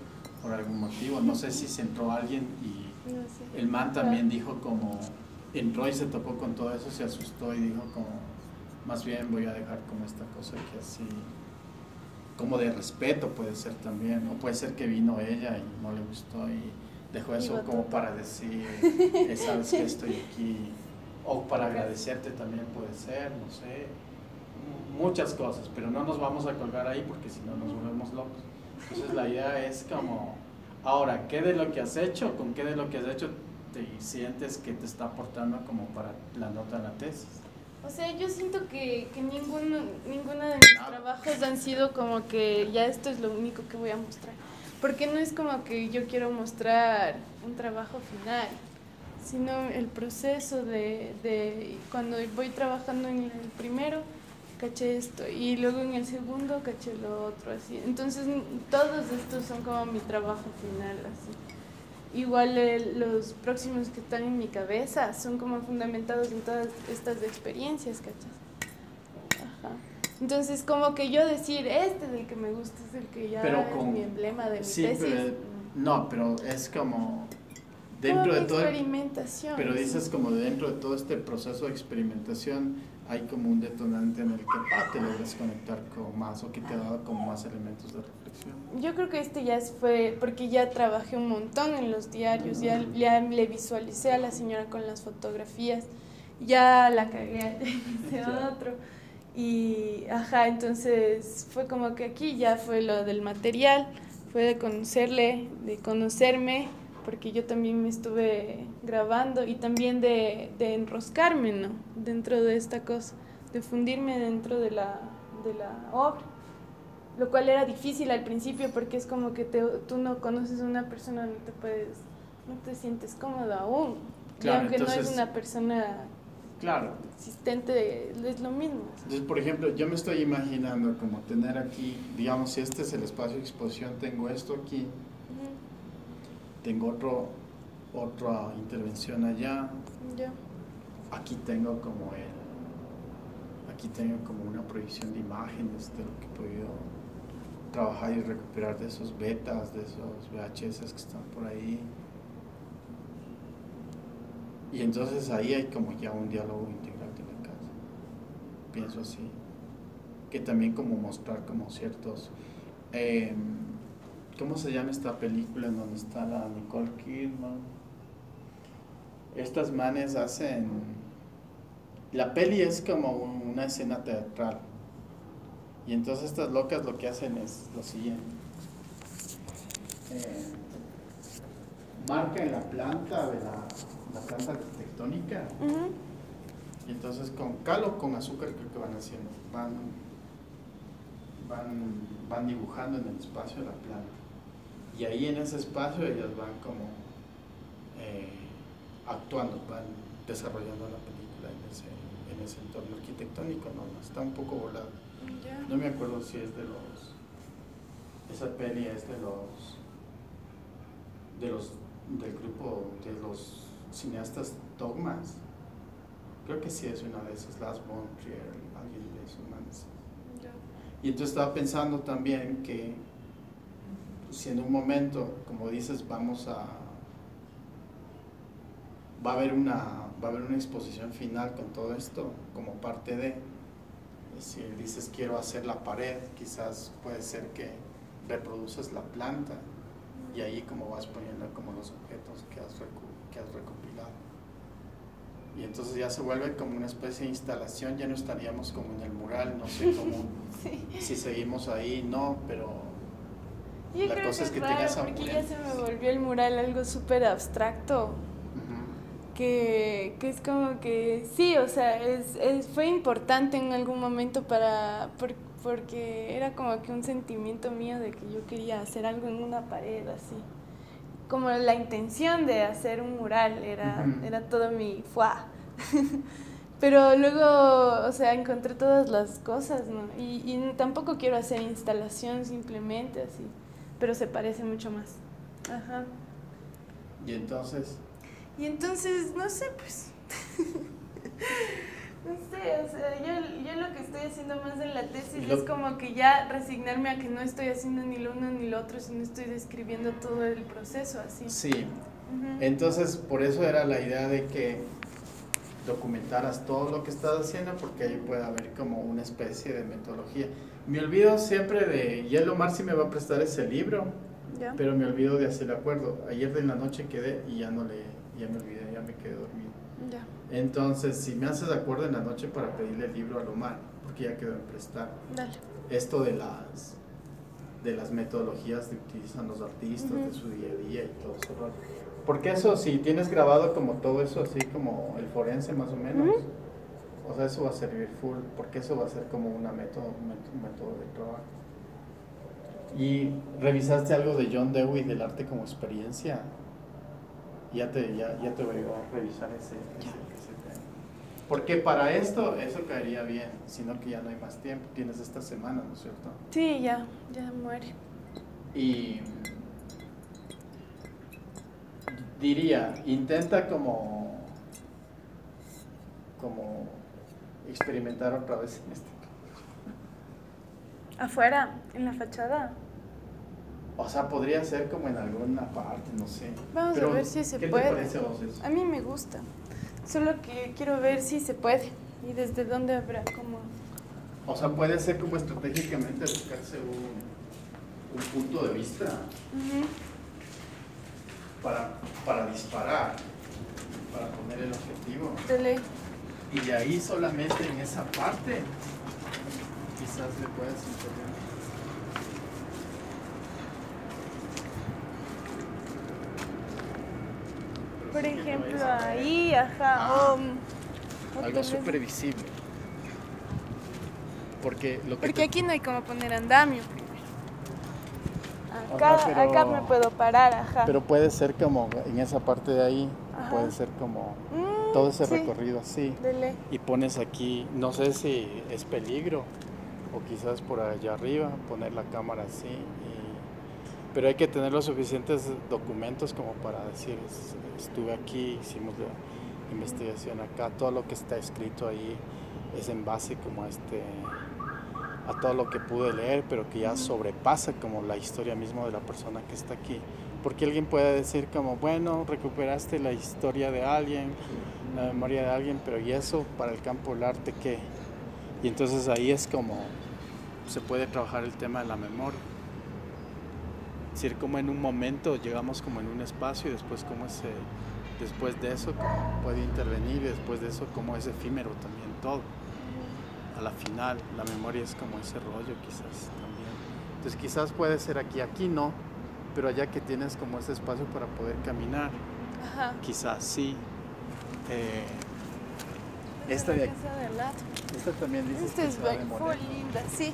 por algún motivo. No sé si se entró alguien y No sé. el man también dijo como, entró y se topó con todo eso, se asustó y dijo como, más bien voy a dejar como esta cosa que así, como de respeto puede ser también, o puede ser que vino ella y no le gustó y dejó eso como para decir, eh, sabes que estoy aquí, o para agradecerte también puede ser, no sé, mu- muchas cosas, pero no nos vamos a colgar ahí porque si no nos volvemos locos. Entonces la idea es como, ahora, ¿qué de lo que has hecho, con qué de lo que has hecho te sientes que te está aportando como para la nota de la tesis? O sea, yo siento que, que ninguno, ninguno de mis trabajos han sido como que ya esto es lo único que voy a mostrar. Porque no es como que yo quiero mostrar un trabajo final, sino el proceso de, de cuando voy trabajando en el primero, caché esto, y luego en el segundo caché lo otro, así. Entonces, todos estos son como mi trabajo final, así. Igual el- los próximos que están en mi cabeza son como fundamentados en todas estas experiencias, ¿cachas? Ajá. Entonces, como que yo decir, este es el que me gusta, es el que ya Pero es con- mi emblema de mi Sí, tesis. pero, no, pero es como, dentro Como de todo... experimentación. Pero dices como dentro de todo este proceso de experimentación hay como un detonante en el que ah, te logras conectar con más o que te dado como más elementos de reflexión. Yo creo que este ya fue porque ya trabajé un montón en los diarios, ya, ya le visualicé a la señora con las fotografías, ya la cagué Ya. otro. Y, ajá, entonces fue como que aquí ya fue lo del material, fue de conocerle, de conocerme, porque yo también me estuve grabando y también de, de enroscarme, ¿no? Dentro de esta cosa, de fundirme dentro de la, de la obra lo cual era difícil al principio porque es como que te- tú no conoces a una persona, no te puedes, no te sientes cómodo aún. Claro, y aunque no es una persona Claro. existente, es lo mismo. Entonces, por ejemplo, yo me estoy imaginando como tener aquí, digamos, si este es el espacio de exposición, tengo esto aquí, tengo otro, otra intervención allá, aquí tengo como el, aquí tengo como una proyección de imágenes de lo que he podido trabajar y recuperar de esos betas, de esos VHS que están por ahí. Y entonces ahí hay como ya un diálogo integral de la casa. Pienso así. Que también como mostrar como ciertos... em, ¿Cómo se llama esta película en donde está la Nicole Kidman? Estas manes hacen... La peli es como un- una escena teatral. Y entonces estas locas lo que hacen es lo siguiente. Eh, marcan la planta de la, la planta arquitectónica. Ujú, Y entonces con cal o con azúcar creo que van haciendo. Van, van, van dibujando en el espacio de la planta. Y ahí en ese espacio ellas van como eh, actuando, van desarrollando la película en ese, en ese entorno arquitectónico. No, está un poco volado. No me acuerdo si es de los. Esa peli es de los. de los. del grupo de los cineastas Dogmas. Creo que sí es una de esas, Last Von Trier, alguien de esos manes. Y entonces estaba pensando también que si en un momento, como dices, vamos a va a haber una va a haber una exposición final con todo esto como parte de si dices quiero hacer la pared, quizás puede ser que reproduces la planta y ahí como vas poniendo como los objetos que has, que has recopilado. Y entonces ya se vuelve como una especie de instalación, ya no estaríamos como en el mural, no sé cómo, Sí. si seguimos ahí, no, pero Yo La creo cosa que es que raro tengas porque ya se me volvió el mural algo súper abstracto. que, que es como que sí, o sea, es, es- fue importante en algún momento para, por- porque era como que un sentimiento mío de que yo quería hacer algo en una pared así. Como la intención de hacer un mural era, Ujú. era todo mi fuá. Pero luego, o sea, encontré todas las cosas, ¿no? Y, y tampoco quiero hacer instalación simplemente así, pero se parece mucho más. Ajá. y entonces Y entonces, no sé, pues. no sé, o sea, yo, yo lo que estoy haciendo más en la tesis lo- es como que ya resignarme a que no estoy haciendo ni lo uno ni lo otro, sino estoy describiendo todo el proceso así. sí, entonces por eso era la idea de que documentaras todo lo que estás haciendo porque ahí puede haber como una especie de metodología. Me olvido siempre de, y el Omar sí me va a prestar ese libro, ¿Ya? pero me olvido de hacer el acuerdo. Ayer de la noche quedé y ya no le, ya me olvidé, ya me quedé dormido. Ya. Entonces, si me haces acuerdo en la noche para pedirle el libro a Omar, porque ya quedó en prestar. Dale. Esto de las de las metodologías que utilizan los artistas, de Ujú. su día a día y todo eso. Porque eso, si tienes grabado como todo eso, así como el forense más o menos. O sea, eso va a servir full, porque eso va a ser como una método, un método, de trabajo. ¿Y revisaste algo de John Dewey del arte como experiencia? Ya te, ya, ya te voy a revisar ese, ese, ese tema. Porque para esto, eso caería bien, sino que ya no hay más tiempo, tienes esta semana, ¿no es cierto? Sí, ya, ya muere. Y diría, intenta como, como experimentar otra vez en este. Afuera, en la fachada. O sea, podría ser como en alguna parte, no sé. Vamos Pero, a ver si se ¿qué te puede. parece a vos eso? A mí me gusta. Solo que quiero ver si se puede. Y desde dónde habrá como... O sea, puede ser como estratégicamente buscarse un, un punto de vista Ujú. para, para disparar, para poner el objetivo. Dele. Y de ahí solamente en esa parte quizás le puedas intervenir. Pero Por ejemplo, ahí, ajá. Ah. o, tal Algo súper visible. Porque lo que Porque te- aquí no hay como poner andamio primero. Ajá, Acá, pero- acá me puedo parar, ajá. Pero puede ser como en esa parte de ahí, Ajá. puede ser como Mm, todo ese sí, recorrido así. Dele. Y pones aquí, no sé si es peligro o quizás por allá arriba, poner la cámara así. y- pero hay que tener los suficientes documentos como para decir, "Es- estuve aquí, hicimos la investigación acá, todo lo que está escrito ahí es en base como a este a todo lo que pude leer, pero que ya sobrepasa como la historia misma de la persona que está aquí. Porque alguien puede decir como, bueno, recuperaste la historia de alguien, la memoria de alguien, pero ¿y eso para el campo del arte qué? Y entonces ahí es como se puede trabajar el tema de la memoria. Es decir, como en un momento llegamos como en un espacio y después como ese, después de eso como puede intervenir y después de eso como es efímero también todo. A la final, la memoria es como ese rollo quizás también. Entonces quizás puede ser aquí, aquí no, pero allá que tienes como ese espacio para poder caminar, Ajá. quizás sí. Eh, esta de aquí, esta también dice Esta es full linda, sí.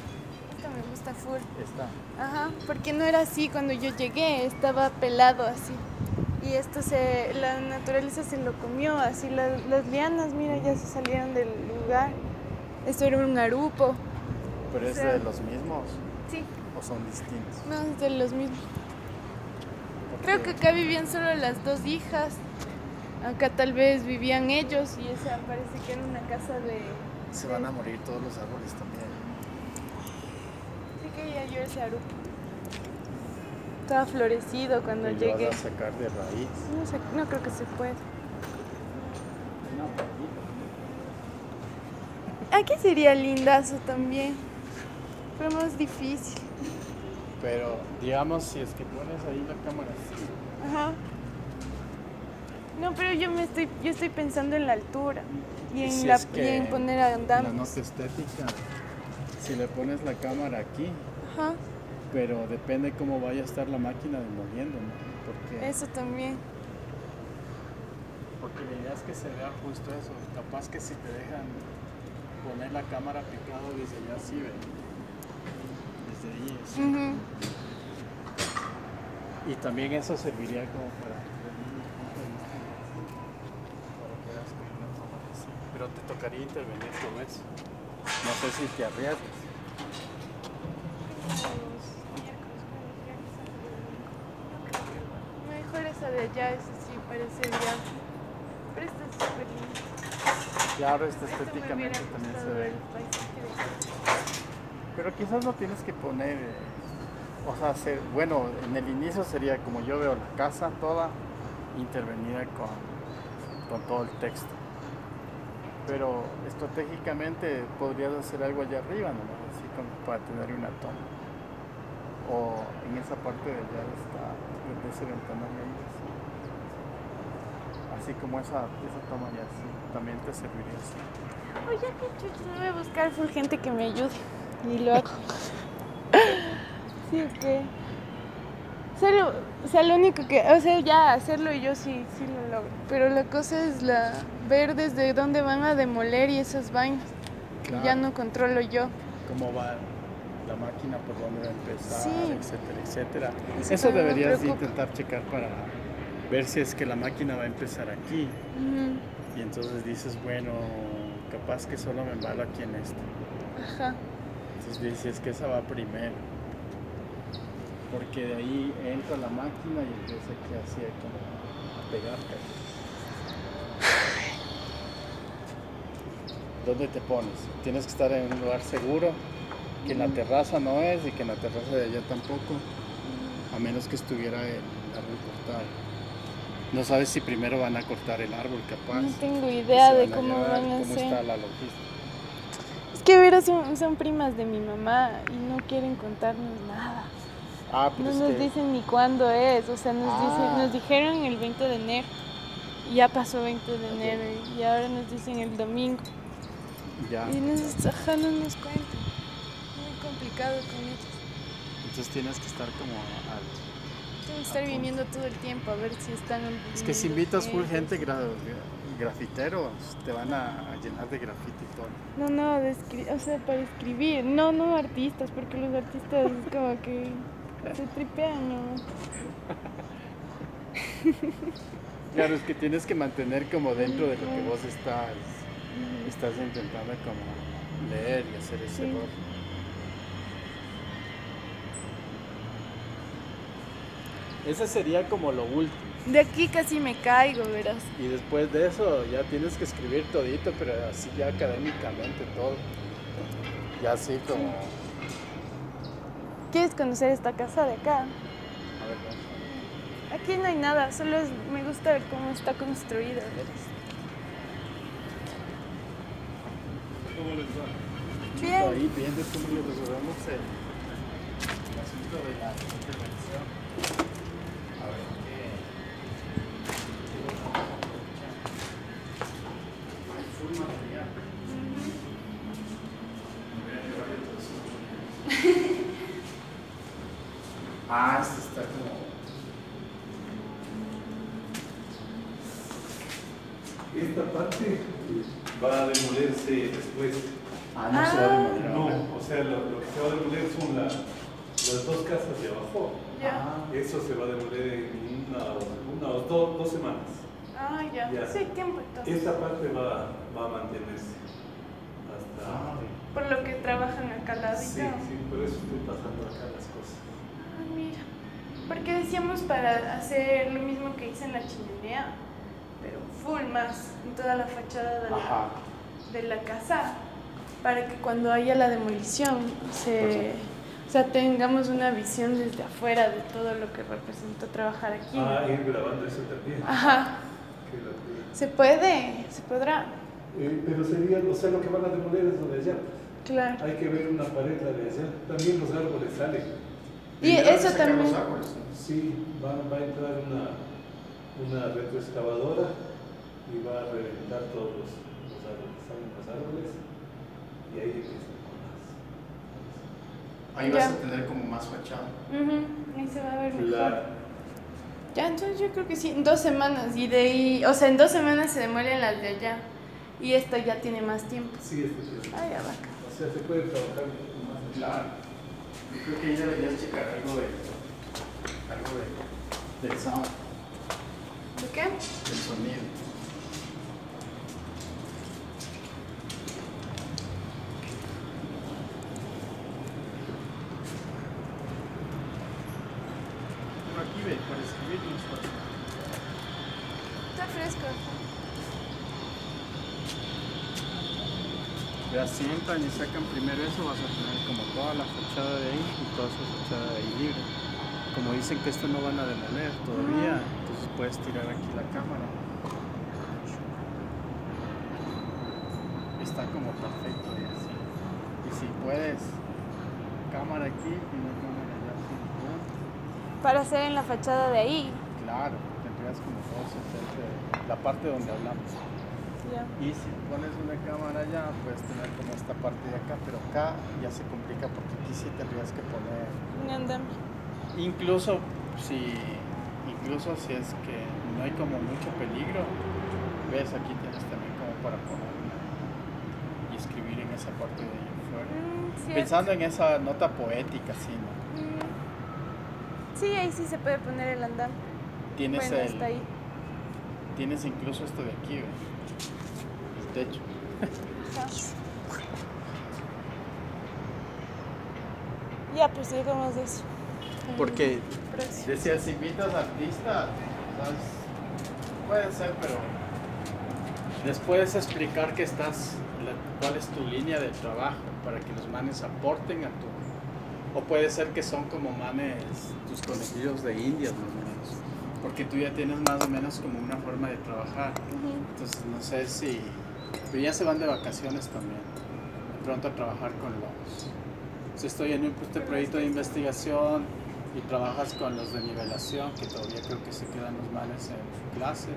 Esta me gusta full. Esta. Ajá, porque no era así cuando yo llegué, estaba pelado así. Y esto se, la naturaleza se lo comió, así las, las lianas, mira, ya se salieron del lugar. Esto era un arupo. Pero es O sea, de los mismos Sí, o son distintos. no, es de los mismos. Creo que acá vivían solo las dos hijas. Acá tal vez vivían ellos y esa parece que era una casa de... se van a morir todos los árboles también. Sí que ya yo ese arupo. Estaba florecido cuando lo llegué. vas a sacar de raíz. No, sé, no creo que se pueda. Aquí sería lindazo también, pero más difícil. Pero digamos si es que pones ahí la cámara así. Ajá. No, pero yo me estoy, yo estoy pensando en la altura y en, si la, es y en poner La nota estética, si le pones la cámara aquí, Ajá, pero depende cómo vaya a estar la máquina demoliendo, ¿no? Porque, eso también. porque la idea es que se vea justo eso. Capaz que si te dejan poner la cámara picado desde allá, sí, ve. Desde ahí. Ujú. Y también eso serviría como para que hagas como una toma así. Pero te tocaría intervenir todo eso. No sé si te arriesgas. Mejor esa de allá, esa sí parece bien. Pero esta es súper linda. Claro, me estéticamente también se ve. Pero quizás no tienes que poner, eh, o sea, hacer, bueno, en el inicio sería como yo veo la casa toda intervenida con, con todo el texto. Pero estratégicamente podrías hacer algo allá arriba, ¿no? Así como para tener una toma. O en esa parte de allá está, de ese ventanal ahí. Así, Así como esa, esa toma ya así, también te serviría así. Oye, qué chucho, voy a buscar full gente que me ayude. Y lo hago. sí, ok. Solo, o sea, lo único que, o sea, ya hacerlo y yo sí, sí lo logro. Pero la cosa es la ver desde dónde van a demoler y esas vainas. que Ya Claro. no controlo yo. cómo va la máquina, por dónde va a empezar, Sí. etcétera, etcétera. Eso deberías intentar checar para ver si es que la máquina va a empezar aquí. Y entonces dices, bueno, capaz que solo me embalo aquí en esta. Ajá. Entonces dices que esa va primero. Porque de ahí entra la máquina y empieza aquí así como a pegarte. ¿Dónde te pones? Tienes que estar en un lugar seguro, que en la terraza no es y que en la terraza de allá tampoco. a menos que estuviera el árbol cortado. No sabes si primero van a cortar el árbol, capaz. No tengo idea de cómo llevar, van a cómo está la logística. Es que verás, son, son primas de mi mamá y no quieren contarnos nada. Ah, pero No es nos que- dicen ni cuándo es, o sea, nos, dicen, Ah. nos dijeron el 20 de enero. Y ya pasó 20 de enero y ahora nos dicen el domingo. Ya. Y nos, ajá, no nos cuentan. Muy complicado con ellos. Entonces tienes que estar como al... Tengo que estar viniendo todo el tiempo a ver si están. Es que si invitas full gente. gra- grafiteros, te van a llenar de grafiti y todo. No, no, de o sea, para escribir. No, no artistas, porque los artistas es como que se tripean, ¿no? Claro, es que tienes que mantener como dentro de lo que vos estás, estás intentando como leer y hacer ese Sí. rol. Ese sería como lo último. De aquí casi me caigo, verás. Y después de eso ya tienes que escribir todito, pero así ya académicamente todo. Ya así como... ¿Quieres conocer esta casa de acá? A ver, vamos. Aquí no hay nada, solo es- me gusta ver cómo está construida, verás. ¿Cómo les va? Bien. Ahí viendo cómo le resolvemos el, el asunto de la intervención. A ver qué. qué vamos a aprovechar. Hay full material. Voy a llevar el trozo. Ah, este está como. Esta parte va a después. Ah, no se va a Ah. demoler No, o sea, lo, lo que se va a demoler son la- las dos casas de abajo. Ya. Ah, Eso se va a demoler en una, una o dos, dos semanas. Ah, ya. Ya. Sí, tiempo entonces. Esta parte va, va a mantenerse hasta... Ah, Por lo que trabajan acá al lado y Sí, sí, por eso estoy pasando acá las cosas. Ah, mira. Porque decíamos para hacer lo mismo que hice en la chimenea, pero full más en toda la fachada de la, Ajá. De la casa, para que cuando haya la demolición se, o sea, tengamos una visión desde afuera de todo lo que representó trabajar aquí. Ah, ir grabando eso también. Ajá, se puede, se podrá, Eh, pero sería, o sea, lo que van a demoler es lo de allá. claro. Hay que ver una pared la de allá. También los árboles salen. Y Primero eso los también. árboles, ¿no? Sí, va, va a entrar una, una retroexcavadora y va a reventar todos los, los árboles. Salen los árboles y ahí empiezan con Ahí vas Ya. a tener como más fachada. Ujú, Ahí se va a ver mejor. Claro. Ya, entonces yo creo que sí, en dos semanas. Y de ahí, o sea, en dos semanas se demuelen las de allá. Y esta ya tiene más tiempo. Sí, este sí. Ay, ya vaca. O sea, se puede trabajar un poco más. Claro. Yo creo que ahí deberías checar algo de. algo de. del sound, ¿De qué? del sonido. Pero aquí ve, para escribir no es fácil. Está fresco. Ya si entran y sacan primero eso, vas a tener como toda la fachada de ahí y toda esa fachada de ahí libre. Como dicen que esto no van a demoler todavía, entonces puedes tirar aquí la cámara. Está como perfecto y así. Y si puedes, cámara aquí y una cámara allá. ¿no? Para hacer en la fachada de ahí. Claro, tendrías como todo ese la parte donde hablamos. Y si pones una cámara allá, puedes tener como esta parte de acá, pero acá ya se complica porque aquí sí tendrías que poner, Un andamio. incluso si, incluso si es que no hay como mucho peligro, ves aquí tienes también como para poner una- y escribir en esa parte de ahí afuera. Mm. Pensando en esa nota poética, sí, ¿no? Mm. Sí, ahí sí se puede poner el andamio. Tienes bueno, el, tienes incluso esto de aquí, ¿ves? Techo. Ya, pues digamos de eso. Porque. Decía, si invitas artistas, ¿sabes? puede ser, pero les puedes explicar que estás, la- cuál es tu línea de trabajo para que los manes aporten a tu, O puede ser que son como manes, tus conejillos de indias más o menos. Porque tú ya tienes más o menos como una forma de trabajar. Ujú. Entonces no sé si... Pero ya se van de vacaciones también. De pronto a trabajar con los... Si estoy en un este proyecto de investigación y trabajas con los de nivelación, que todavía creo que se quedan los manes en clase.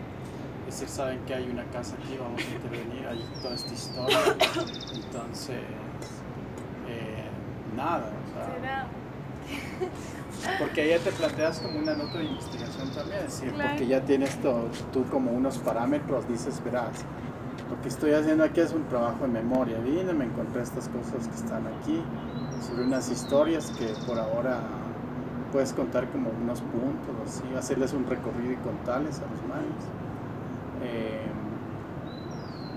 Es decir, saben que hay una casa aquí, vamos a intervenir, hay toda esta historia. Entonces, eh, nada. o sea, porque ya te planteas como una nota de investigación también, es decir, Claro. porque ya tienes to- tú como unos parámetros, dices, verás, lo que estoy haciendo aquí es un trabajo en memoria, vine, me encontré estas cosas que están aquí, sobre unas historias que por ahora puedes contar como unos puntos, así, hacerles un recorrido y contarles a los manes. Eh,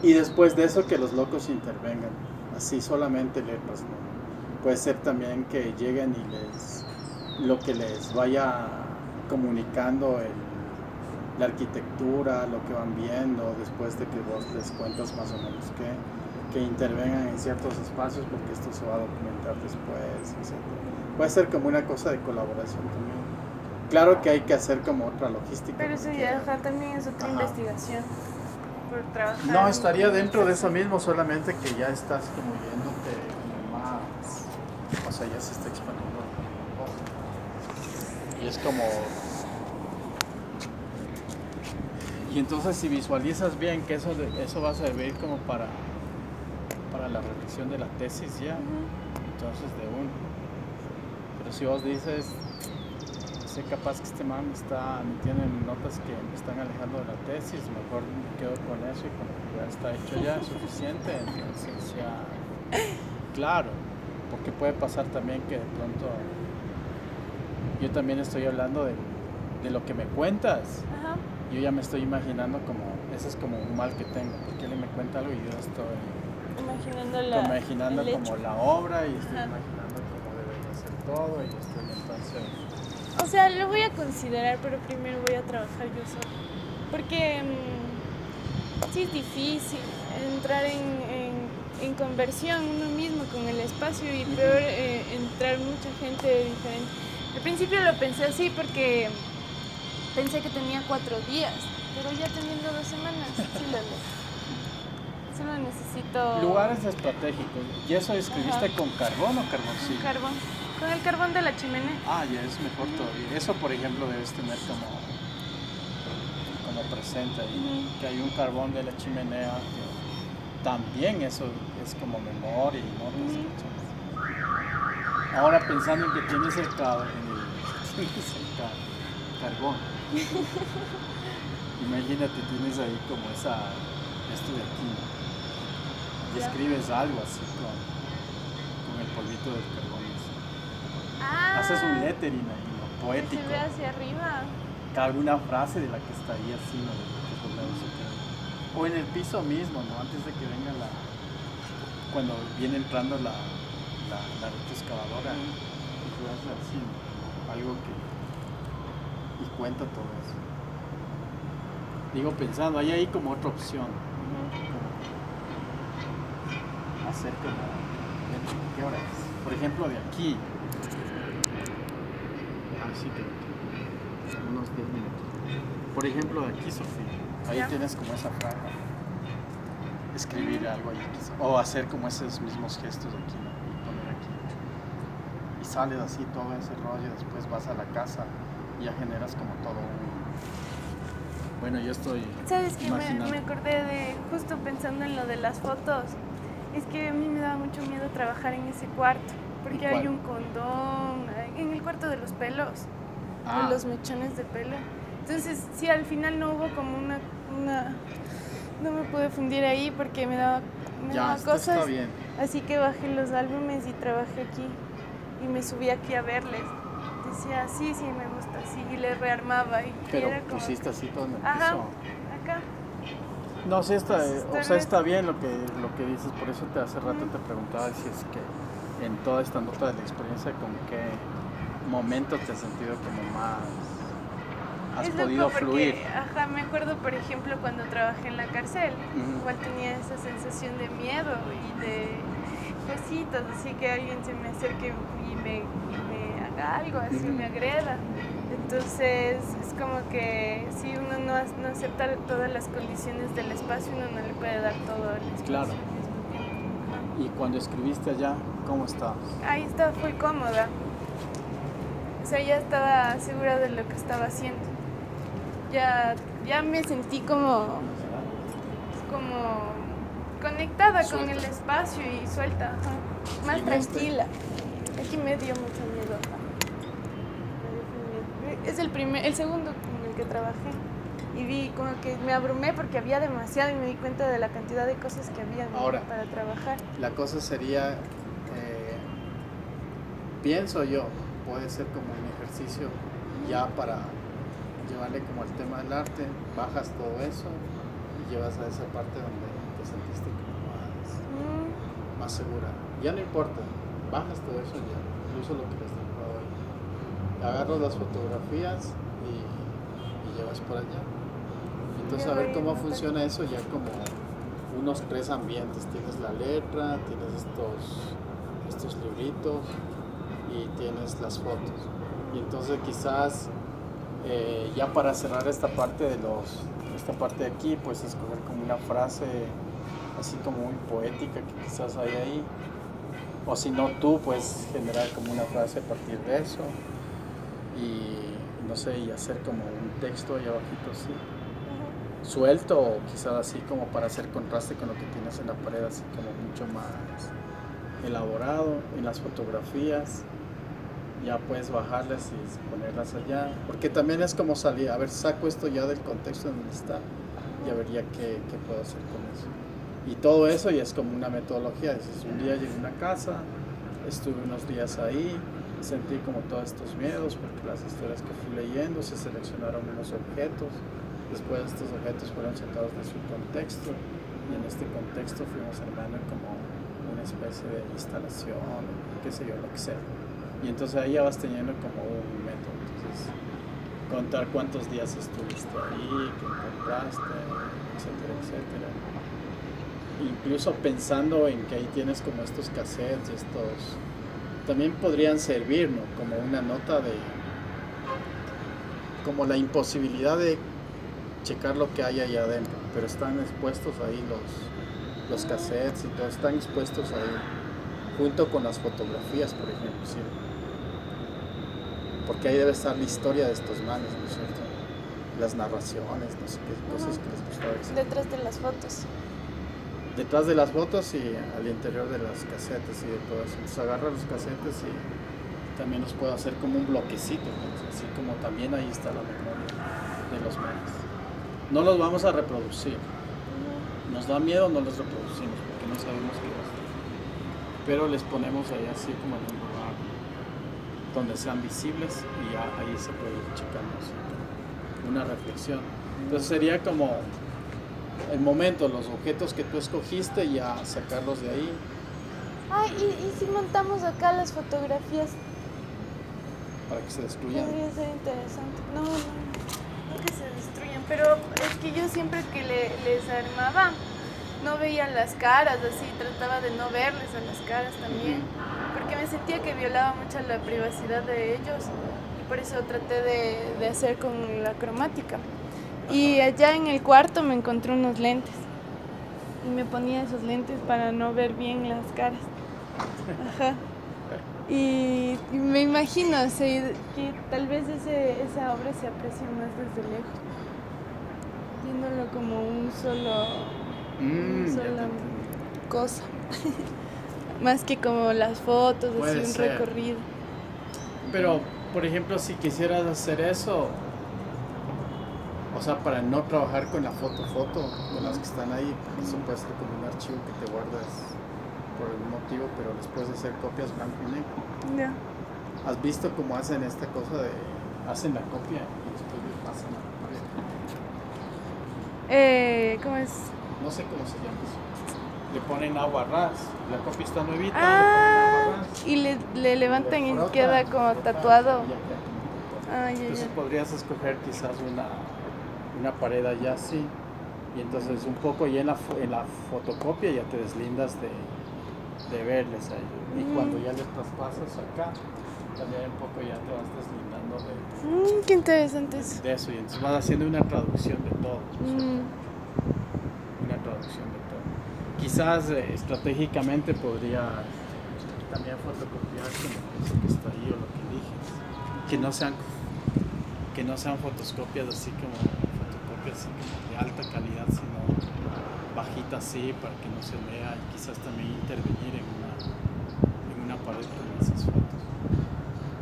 y después de eso que los locos intervengan, así solamente letras, ¿no? Puede ser también que lleguen y les lo que les vaya comunicando el- la arquitectura, lo que van viendo, después de que vos les cuentas más o menos qué, que intervengan en ciertos espacios porque esto se va a documentar después, etc. Puede ser como una cosa de colaboración también. Claro que hay que hacer como otra logística. Pero eso porque- ya ajá, también es otra Ajá. investigación. Por trabajar. No, estaría dentro de eso mismo, solamente que ya estás como yéndote como más. O sea, ya se está expandiendo. Y es como. Y entonces, si visualizas bien que eso, eso va a servir como para, para la redacción de la tesis ya, Ujú. entonces de uno. Pero si vos dices, sé capaz que este man me está metiendo en notas que me están alejando de la tesis, mejor me quedo con eso y con lo que ya está hecho ya es suficiente, entonces ya, claro, porque puede pasar también que de pronto yo también estoy hablando de, de lo que me cuentas, Ajá. Yo ya me estoy imaginando como, ese es como un mal que tengo, porque él me cuenta algo y yo estoy Imaginando la. imaginando como la obra y estoy Ajá. imaginando cómo debería ser todo y estoy entonces O sea, lo voy a considerar, pero primero voy a trabajar yo sola. Porque mm, sí es difícil entrar en, en- en conversión uno mismo con el espacio y peor eh, entrar mucha gente diferente. Al principio lo pensé así porque pensé que tenía cuatro días, pero ya teniendo dos semanas, sí lo logro. Solo necesito lugares estratégicos y eso escribiste Ajá. con carbón o carboncillo carbón. Con el carbón de la chimenea. ah ya es mejor todavía eso por ejemplo debes tener como como presente ahí que hay un carbón de la chimenea que también eso es como memoria y. ¿cachai? ahora pensando en que tienes el, ca- en el- tienes el ca- carbón imagínate tienes ahí como esa esto de aquí y escribes algo así con, con el polvito del carbón. Ah, haces un lettering ahí ¿no? poético Se ve hacia arriba. alguna frase de la que está ahí así ¿no? De o en el piso mismo no antes de que venga la cuando viene entrando la la, la retroexcavadora haces así ¿no? Algo que y cuenta todo eso. Digo pensando hay ahí como otra opción hacer como ¿qué hora es? por ejemplo de aquí. Así que unos 10 minutos. Por ejemplo de aquí Sofía ahí Ya. tienes como esa franja. Escribir algo ahí o hacer como esos mismos gestos aquí ¿no? y poner aquí. Y sales así todo ese rollo después vas a la casa. y ya generas como todo un bueno yo estoy ¿Sabes qué? Me, me acordé de, justo pensando en lo de las fotos, es que a mí me daba mucho miedo trabajar en ese cuarto, porque hay un condón, en el cuarto de los pelos, Ah, de los mechones de pelo. Entonces, sí, al final no hubo como una, una no me pude fundir ahí porque me daba, me ya daba cosas. está bien Así que bajé los álbumes y trabajé aquí y me subí aquí a verles. Decía, sí, sí, me y le rearmaba y, pero era como, pusiste así todo en el Ajá. piso acá. No, sí está, Pues eh, está o sea, bien. está bien lo que, lo que dices, por eso te hace rato te preguntaba si es que en toda esta nota de la experiencia, con qué momento te has sentido como más, has Es loco podido porque, fluir. Ajá, me acuerdo, por ejemplo, cuando trabajé en la cárcel, igual tenía esa sensación de miedo y de cositas, así que alguien se me acerque y me, me haga algo, así me agreda. Entonces es como que si uno no, no acepta todas las condiciones del espacio, uno no le puede dar todo el espacio Claro. Y cuando escribiste allá, ¿cómo estabas? Ahí estaba muy cómoda. O sea, ya estaba segura de lo que estaba haciendo. Ya, ya me sentí como, como conectada con Suelta. el espacio y suelta, ajá. más ¿Y viste? tranquila. Aquí me dio mucho miedo. ajá. Me dio miedo. Es el primer, el segundo en el que trabajé y vi como que me abrumé porque había demasiado y me di cuenta de la cantidad de cosas que había. Ahora. para trabajar. La cosa sería, eh, pienso yo, puede ser como un ejercicio ya para llevarle como al tema del arte, bajas todo eso y llevas a esa parte donde te sentiste como más, Mm, más segura. Ya no importa, bajas todo eso ya, incluso lo que. Agarras las fotografías y, y llevas por allá. Entonces a ver cómo anotar. funciona eso ya como unos tres ambientes. Tienes la letra, tienes estos, estos libritos y tienes las fotos. Y entonces quizás eh, ya para cerrar esta parte de los esta parte de aquí, pues escoger como una frase así como muy poética que quizás hay ahí. O si no, tú puedes generar como una frase a partir de eso. Y no sé, y hacer como un texto ahí abajito así ujú. suelto o quizás así como para hacer contraste con lo que tienes en la pared, así como mucho más elaborado en las fotografías. Ya puedes bajarlas y ponerlas allá. Porque también es como salir, a ver, saco esto ya del contexto en donde está y a ver ya qué, qué puedo hacer con eso. Y todo eso ya es como una metodología. Dices, un día llegué a una casa, estuve unos días ahí, sentí como todos estos miedos porque las historias que fui leyendo se seleccionaron unos objetos Después estos objetos fueron sacados de su contexto y en este contexto fuimos armando como una especie de instalación, qué sé yo, lo que sea. Y entonces ahí ya vas teniendo como un método. Entonces, contar cuántos días estuviste ahí, qué encontraste, etcétera, etcétera. Incluso pensando en que ahí tienes como estos cassettes, estos también podrían servir, ¿no? Como una nota de como la imposibilidad de checar lo que hay ahí adentro, pero están expuestos ahí los, los cassettes y todo, están expuestos ahí, junto con las fotografías, por ejemplo, ¿sí? Porque ahí debe estar la historia de estos manes, ¿no es cierto? Las narraciones, no sé qué cosas que les gustaba. Detrás de las fotos. Detrás de las fotos y al interior de las casetes y de todo eso. Entonces agarra los casetes y también los puedo hacer como un bloquecito, así como también ahí está la memoria de los manes. No los vamos a reproducir. Nos da miedo, no los reproducimos porque no sabemos qué va a. Pero les ponemos ahí así como en un lugar donde sean visibles y ya ahí se puede así, una reflexión. Entonces sería como el momento, los objetos que tú escogiste, ya sacarlos de ahí. Ay, y, y si montamos acá las fotografías, para que se destruyan. podría ser interesante. No, no, no que se destruyan, pero es que yo siempre que le- les armaba, no veía las caras, así, trataba de no verles a las caras también, porque me sentía que violaba mucho la privacidad de ellos y por eso traté de, de hacer con la cromática. Y allá en el cuarto me encontré unos lentes y me ponía esos lentes para no ver bien las caras. Ajá. Y, me imagino o sea, que tal vez ese, esa obra se aprecia más desde lejos, viéndolo como un solo Mm, te sola cosa. Más que como las fotos, Puede así un ser. recorrido. Pero, por ejemplo, si quisieras hacer eso, o sea, para no trabajar con la foto foto, con las que están ahí, eso puede ser como un archivo que te guardas por algún motivo, pero les puedes hacer copias blanco y negro. Ya. ¿Has visto cómo hacen esta cosa de hacen la copia y después le pasan a la pared? Eh, ¿Cómo es? No sé cómo se llama eso. Le ponen agua ras, la copia está nuevita, Ah, le ras. y le, le levantan le y queda como tatuado. y ya. Ah, ya, Entonces podrías escoger quizás una, una pared allá así. Y entonces un poco ya en la, en la fotocopia ya te deslindas de, de verles ahí. Y Mm. cuando ya les traspasas acá, también un poco ya te vas deslindando de, Mm, qué interesante eso. de eso y entonces vas haciendo una traducción de todo. Mm, una traducción de todo. Quizás eh, estratégicamente podría también fotocopiar como eso que está ahí o lo que dije. Que no sean que no sean fotoscopias así como así como de alta calidad, sino bajitas así para que no se vea y quizás también intervenir en una, en una pared con esas fotos.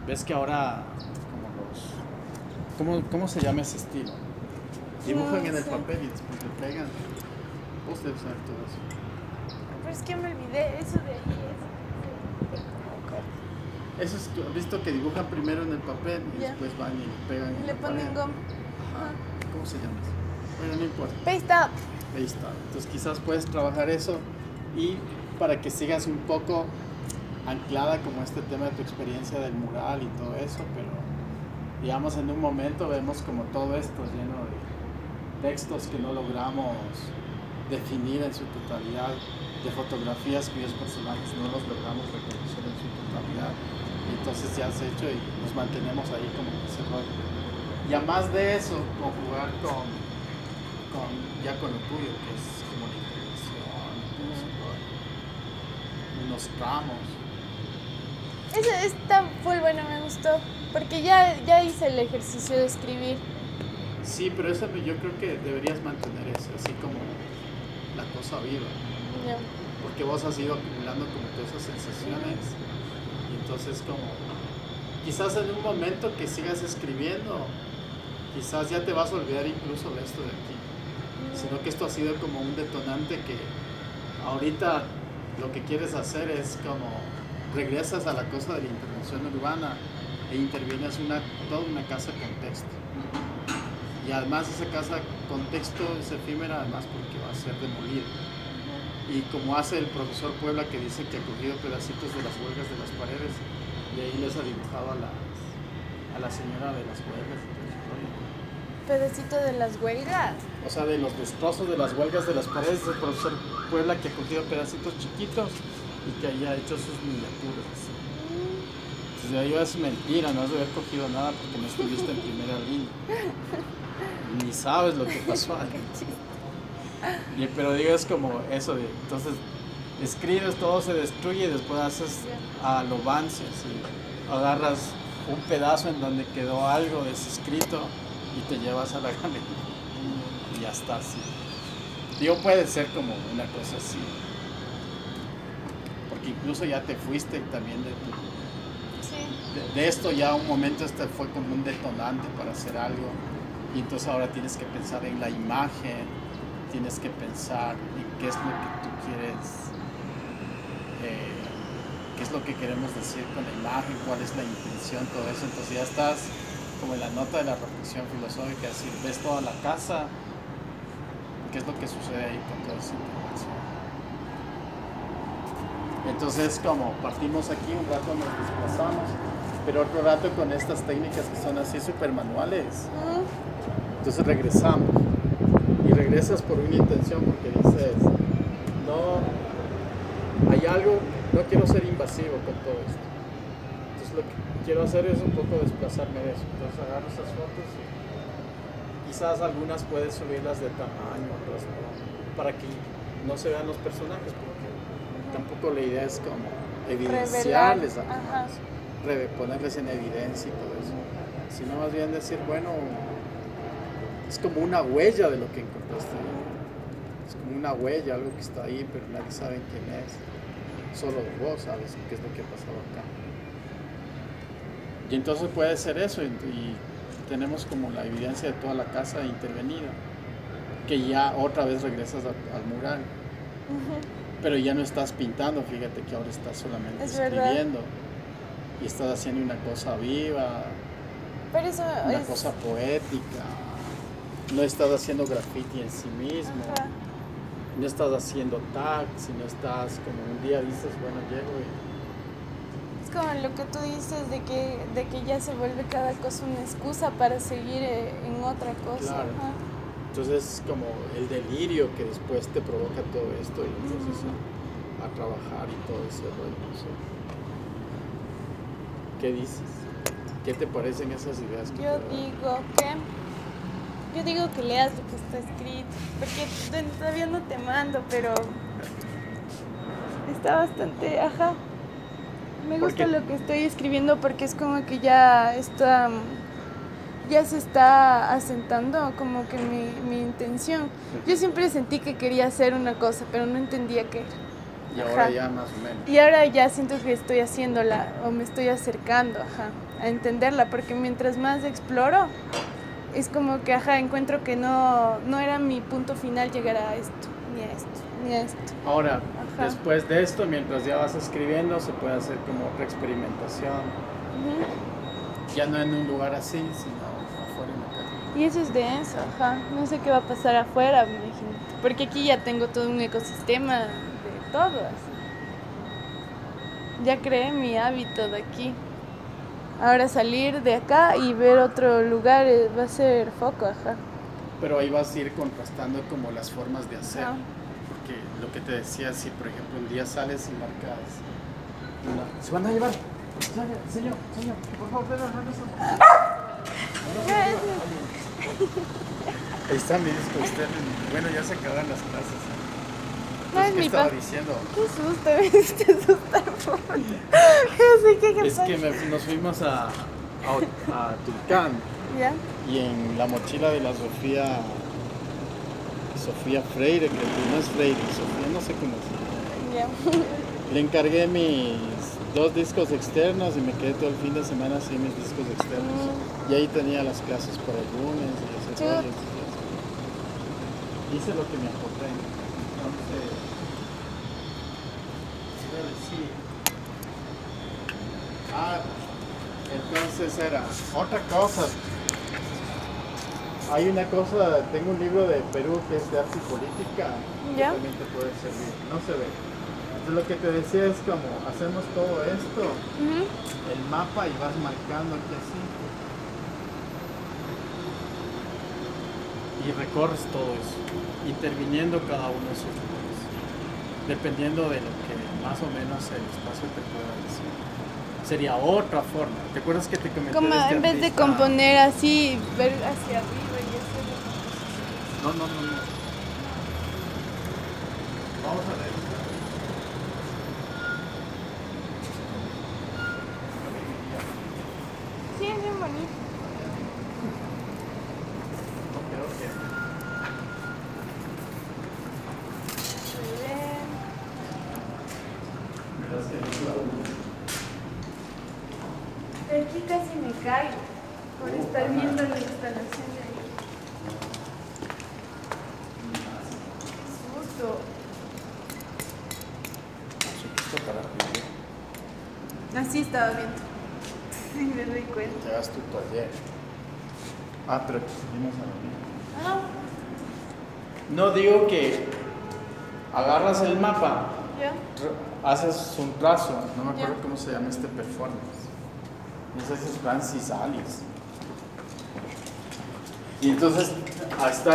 ¿Ves que ahora como los ¿cómo, cómo se llama ese estilo? Dibujan No en el papel y después le pegan. Vos debes saber todo eso. pero es que me olvidé eso de ahí. Eso es, ¿has visto que dibujan primero en el papel y después van y le pegan. en eso. Le la ponen pared? goma. Ajá. ¿Cómo se llama eso? Bueno, no importa. Paste up. Está. Entonces quizás puedes trabajar eso y para que sigas un poco anclada como este tema de tu experiencia del mural y todo eso, pero digamos en un momento vemos como todo esto lleno de textos que no logramos definir en su totalidad, de fotografías cuyos personajes no los logramos reconocer en su totalidad. Y entonces ya has hecho y nos mantenemos ahí como en ese rollo. Y además de eso, conjugar con con, ya con lo tuyo, que es como la intervención, unos tramos. Ese está full bueno, me gustó. Porque ya, ya hice el ejercicio de escribir. Sí, pero eso yo creo que deberías mantener eso, así como la cosa viva, porque vos has ido acumulando como todas esas sensaciones y entonces como quizás en un momento que sigas escribiendo, quizás ya te vas a olvidar incluso de esto de aquí. Sino que esto ha sido como un detonante que ahorita lo que quieres hacer es como regresas a la cosa de la intervención urbana e intervienes una, toda una casa contexto. Y además esa casa contexto es efímera además porque va a ser demolida. Y como hace el profesor Puebla que dice que ha cogido pedacitos de las huelgas de las paredes y ahí les ha dibujado a, las, a la señora de las huelgas y todo ese rollo. Pedacito de las huelgas. O sea, de los destrozos de las huelgas de las paredes del profesor Puebla que ha cogido pedacitos chiquitos y que haya hecho sus miniaturas. Entonces yo es mentira, no has de haber cogido nada porque no estuviste en primera línea. Ni sabes lo que pasó ahí. Y- Pero digo, es como eso de, entonces escribes, todo se destruye y después haces a lo así, agarras un pedazo en donde quedó algo de ese escrito y te llevas a la galería y ya está así. Digo, puede ser como una cosa así. Porque incluso ya te fuiste también de, tu- Sí. de, de esto, ya un momento este fue como un detonante para hacer algo. Y entonces ahora tienes que pensar en la imagen, tienes que pensar en qué es lo que tú quieres, eh, qué es lo que queremos decir con la imagen, cuál es la intención, todo eso. Entonces ya estás como la nota de la reflexión filosófica, decir, ves toda la casa, qué es lo que sucede ahí con toda esa información. Entonces, como partimos aquí, un rato nos desplazamos, pero otro rato con estas técnicas que son así súper manuales. Entonces regresamos. Y regresas por una intención porque dices, no, hay algo, no quiero ser invasivo con todo esto. Lo que quiero hacer es un poco desplazarme de eso. Entonces agarro esas fotos y quizás algunas puedes subirlas de tamaño, otras no, para que no se vean los personajes, porque tampoco la idea es como evidenciarles Ajá. ponerles en evidencia y todo eso, sino más bien decir, bueno, es como una huella de lo que encontraste. Es como una huella, algo que está ahí, pero nadie sabe quién es. Solo vos sabes qué es lo que ha pasado acá. Y entonces puede ser eso, y, y tenemos como la evidencia de toda la casa intervenida, que ya otra vez regresas a- al mural. Pero ya no estás pintando, fíjate que ahora estás solamente Es verdad. escribiendo. Y estás haciendo una cosa viva, Pero eso una es. cosa poética. No estás haciendo graffiti en sí mismo. No estás haciendo tag, sino estás como un día dices, bueno, llego y Como lo que tú dices de que, de que ya se vuelve cada cosa una excusa para seguir eh, en otra cosa. Claro. Ajá. entonces es como el delirio que después te provoca todo esto y entonces a, a trabajar y todo ese rollo. sé. ¿Qué dices? ¿Qué te parecen esas ideas? que Yo digo que. Yo digo que leas lo que está escrito. Porque todavía no te mando, pero. Está bastante. Ajá. Me ¿Por gusta lo que estoy escribiendo porque es como que ya está. Ya se está asentando como que mi, mi intención. Yo siempre sentí que quería hacer una cosa, pero no entendía qué era. Y ahora Ajá. ya más o menos. Y ahora ya siento que estoy haciéndola o me estoy acercando, ajá, a entenderla, porque mientras más exploro, es como que, ajá, encuentro que no, no era mi punto final llegar a esto, ni a esto, ni a esto. Ahora, Ajá. después de esto, mientras ya vas escribiendo, se puede hacer como otra experimentación. Ya no en un lugar así, sino afuera en la calle. Y eso es denso, ajá. No sé qué va a pasar afuera, me imagino. Porque aquí ya tengo todo un ecosistema de todo, así. Ya creé mi hábito de aquí. Ahora salir de acá y ver otro lugar eh, va a ser foco, ajá. Pero ahí vas a ir contrastando como las formas de hacer. Ajá. Que te decía, si por ejemplo un día sales y marcas. Se van a llevar. Señor, señor, señor, por favor, ven, Ahí está mi disco externo. Bueno, ya se acaban las clases. No es ¿Qué mi estaba diciendo? Qué susto, me hiciste asustar. por- Yo sé qué Es que me- nos fuimos a, a, a Tulcán ¿Ya? y en la mochila de la Sofía. Sofía Freire, que no es Freire, Sofía, no sé cómo. Ya. Le encargué mis dos discos externos y me quedé todo el fin de semana sin mis discos externos. Y ahí tenía las clases para el lunes y ese rollo. Hice lo que me acordé. Entonces, decir. Ah, entonces era otra cosa. Hay una cosa, tengo un libro de Perú que es de arte y política, que ¿Ya? también te puede servir. No se ve. Entonces lo que te decía es como hacemos todo esto, el mapa y vas marcando aquí así. Y recorres todo eso, interviniendo cada uno de esos lugares, dependiendo de lo que más o menos el espacio te pueda decir. Sería otra forma. ¿Te acuerdas que te comenté Como de este en vez de componer así, ver hacia arriba composición. No, no, no, no. Vamos a ver. Sí, es bien bonito. No creo que. Muy bien. Verás que De aquí casi me caigo por estar viendo la instalación de ahí. Qué susto. Chiquito para vivir. Así estaba viendo. Sí, me doy cuenta. Que hagas tu taller. Ah, pero seguimos a la. Ah, No digo que agarras el mapa, haces un trazo, no me acuerdo cómo se llama este performance. Y haces Francis Alice. Y entonces, está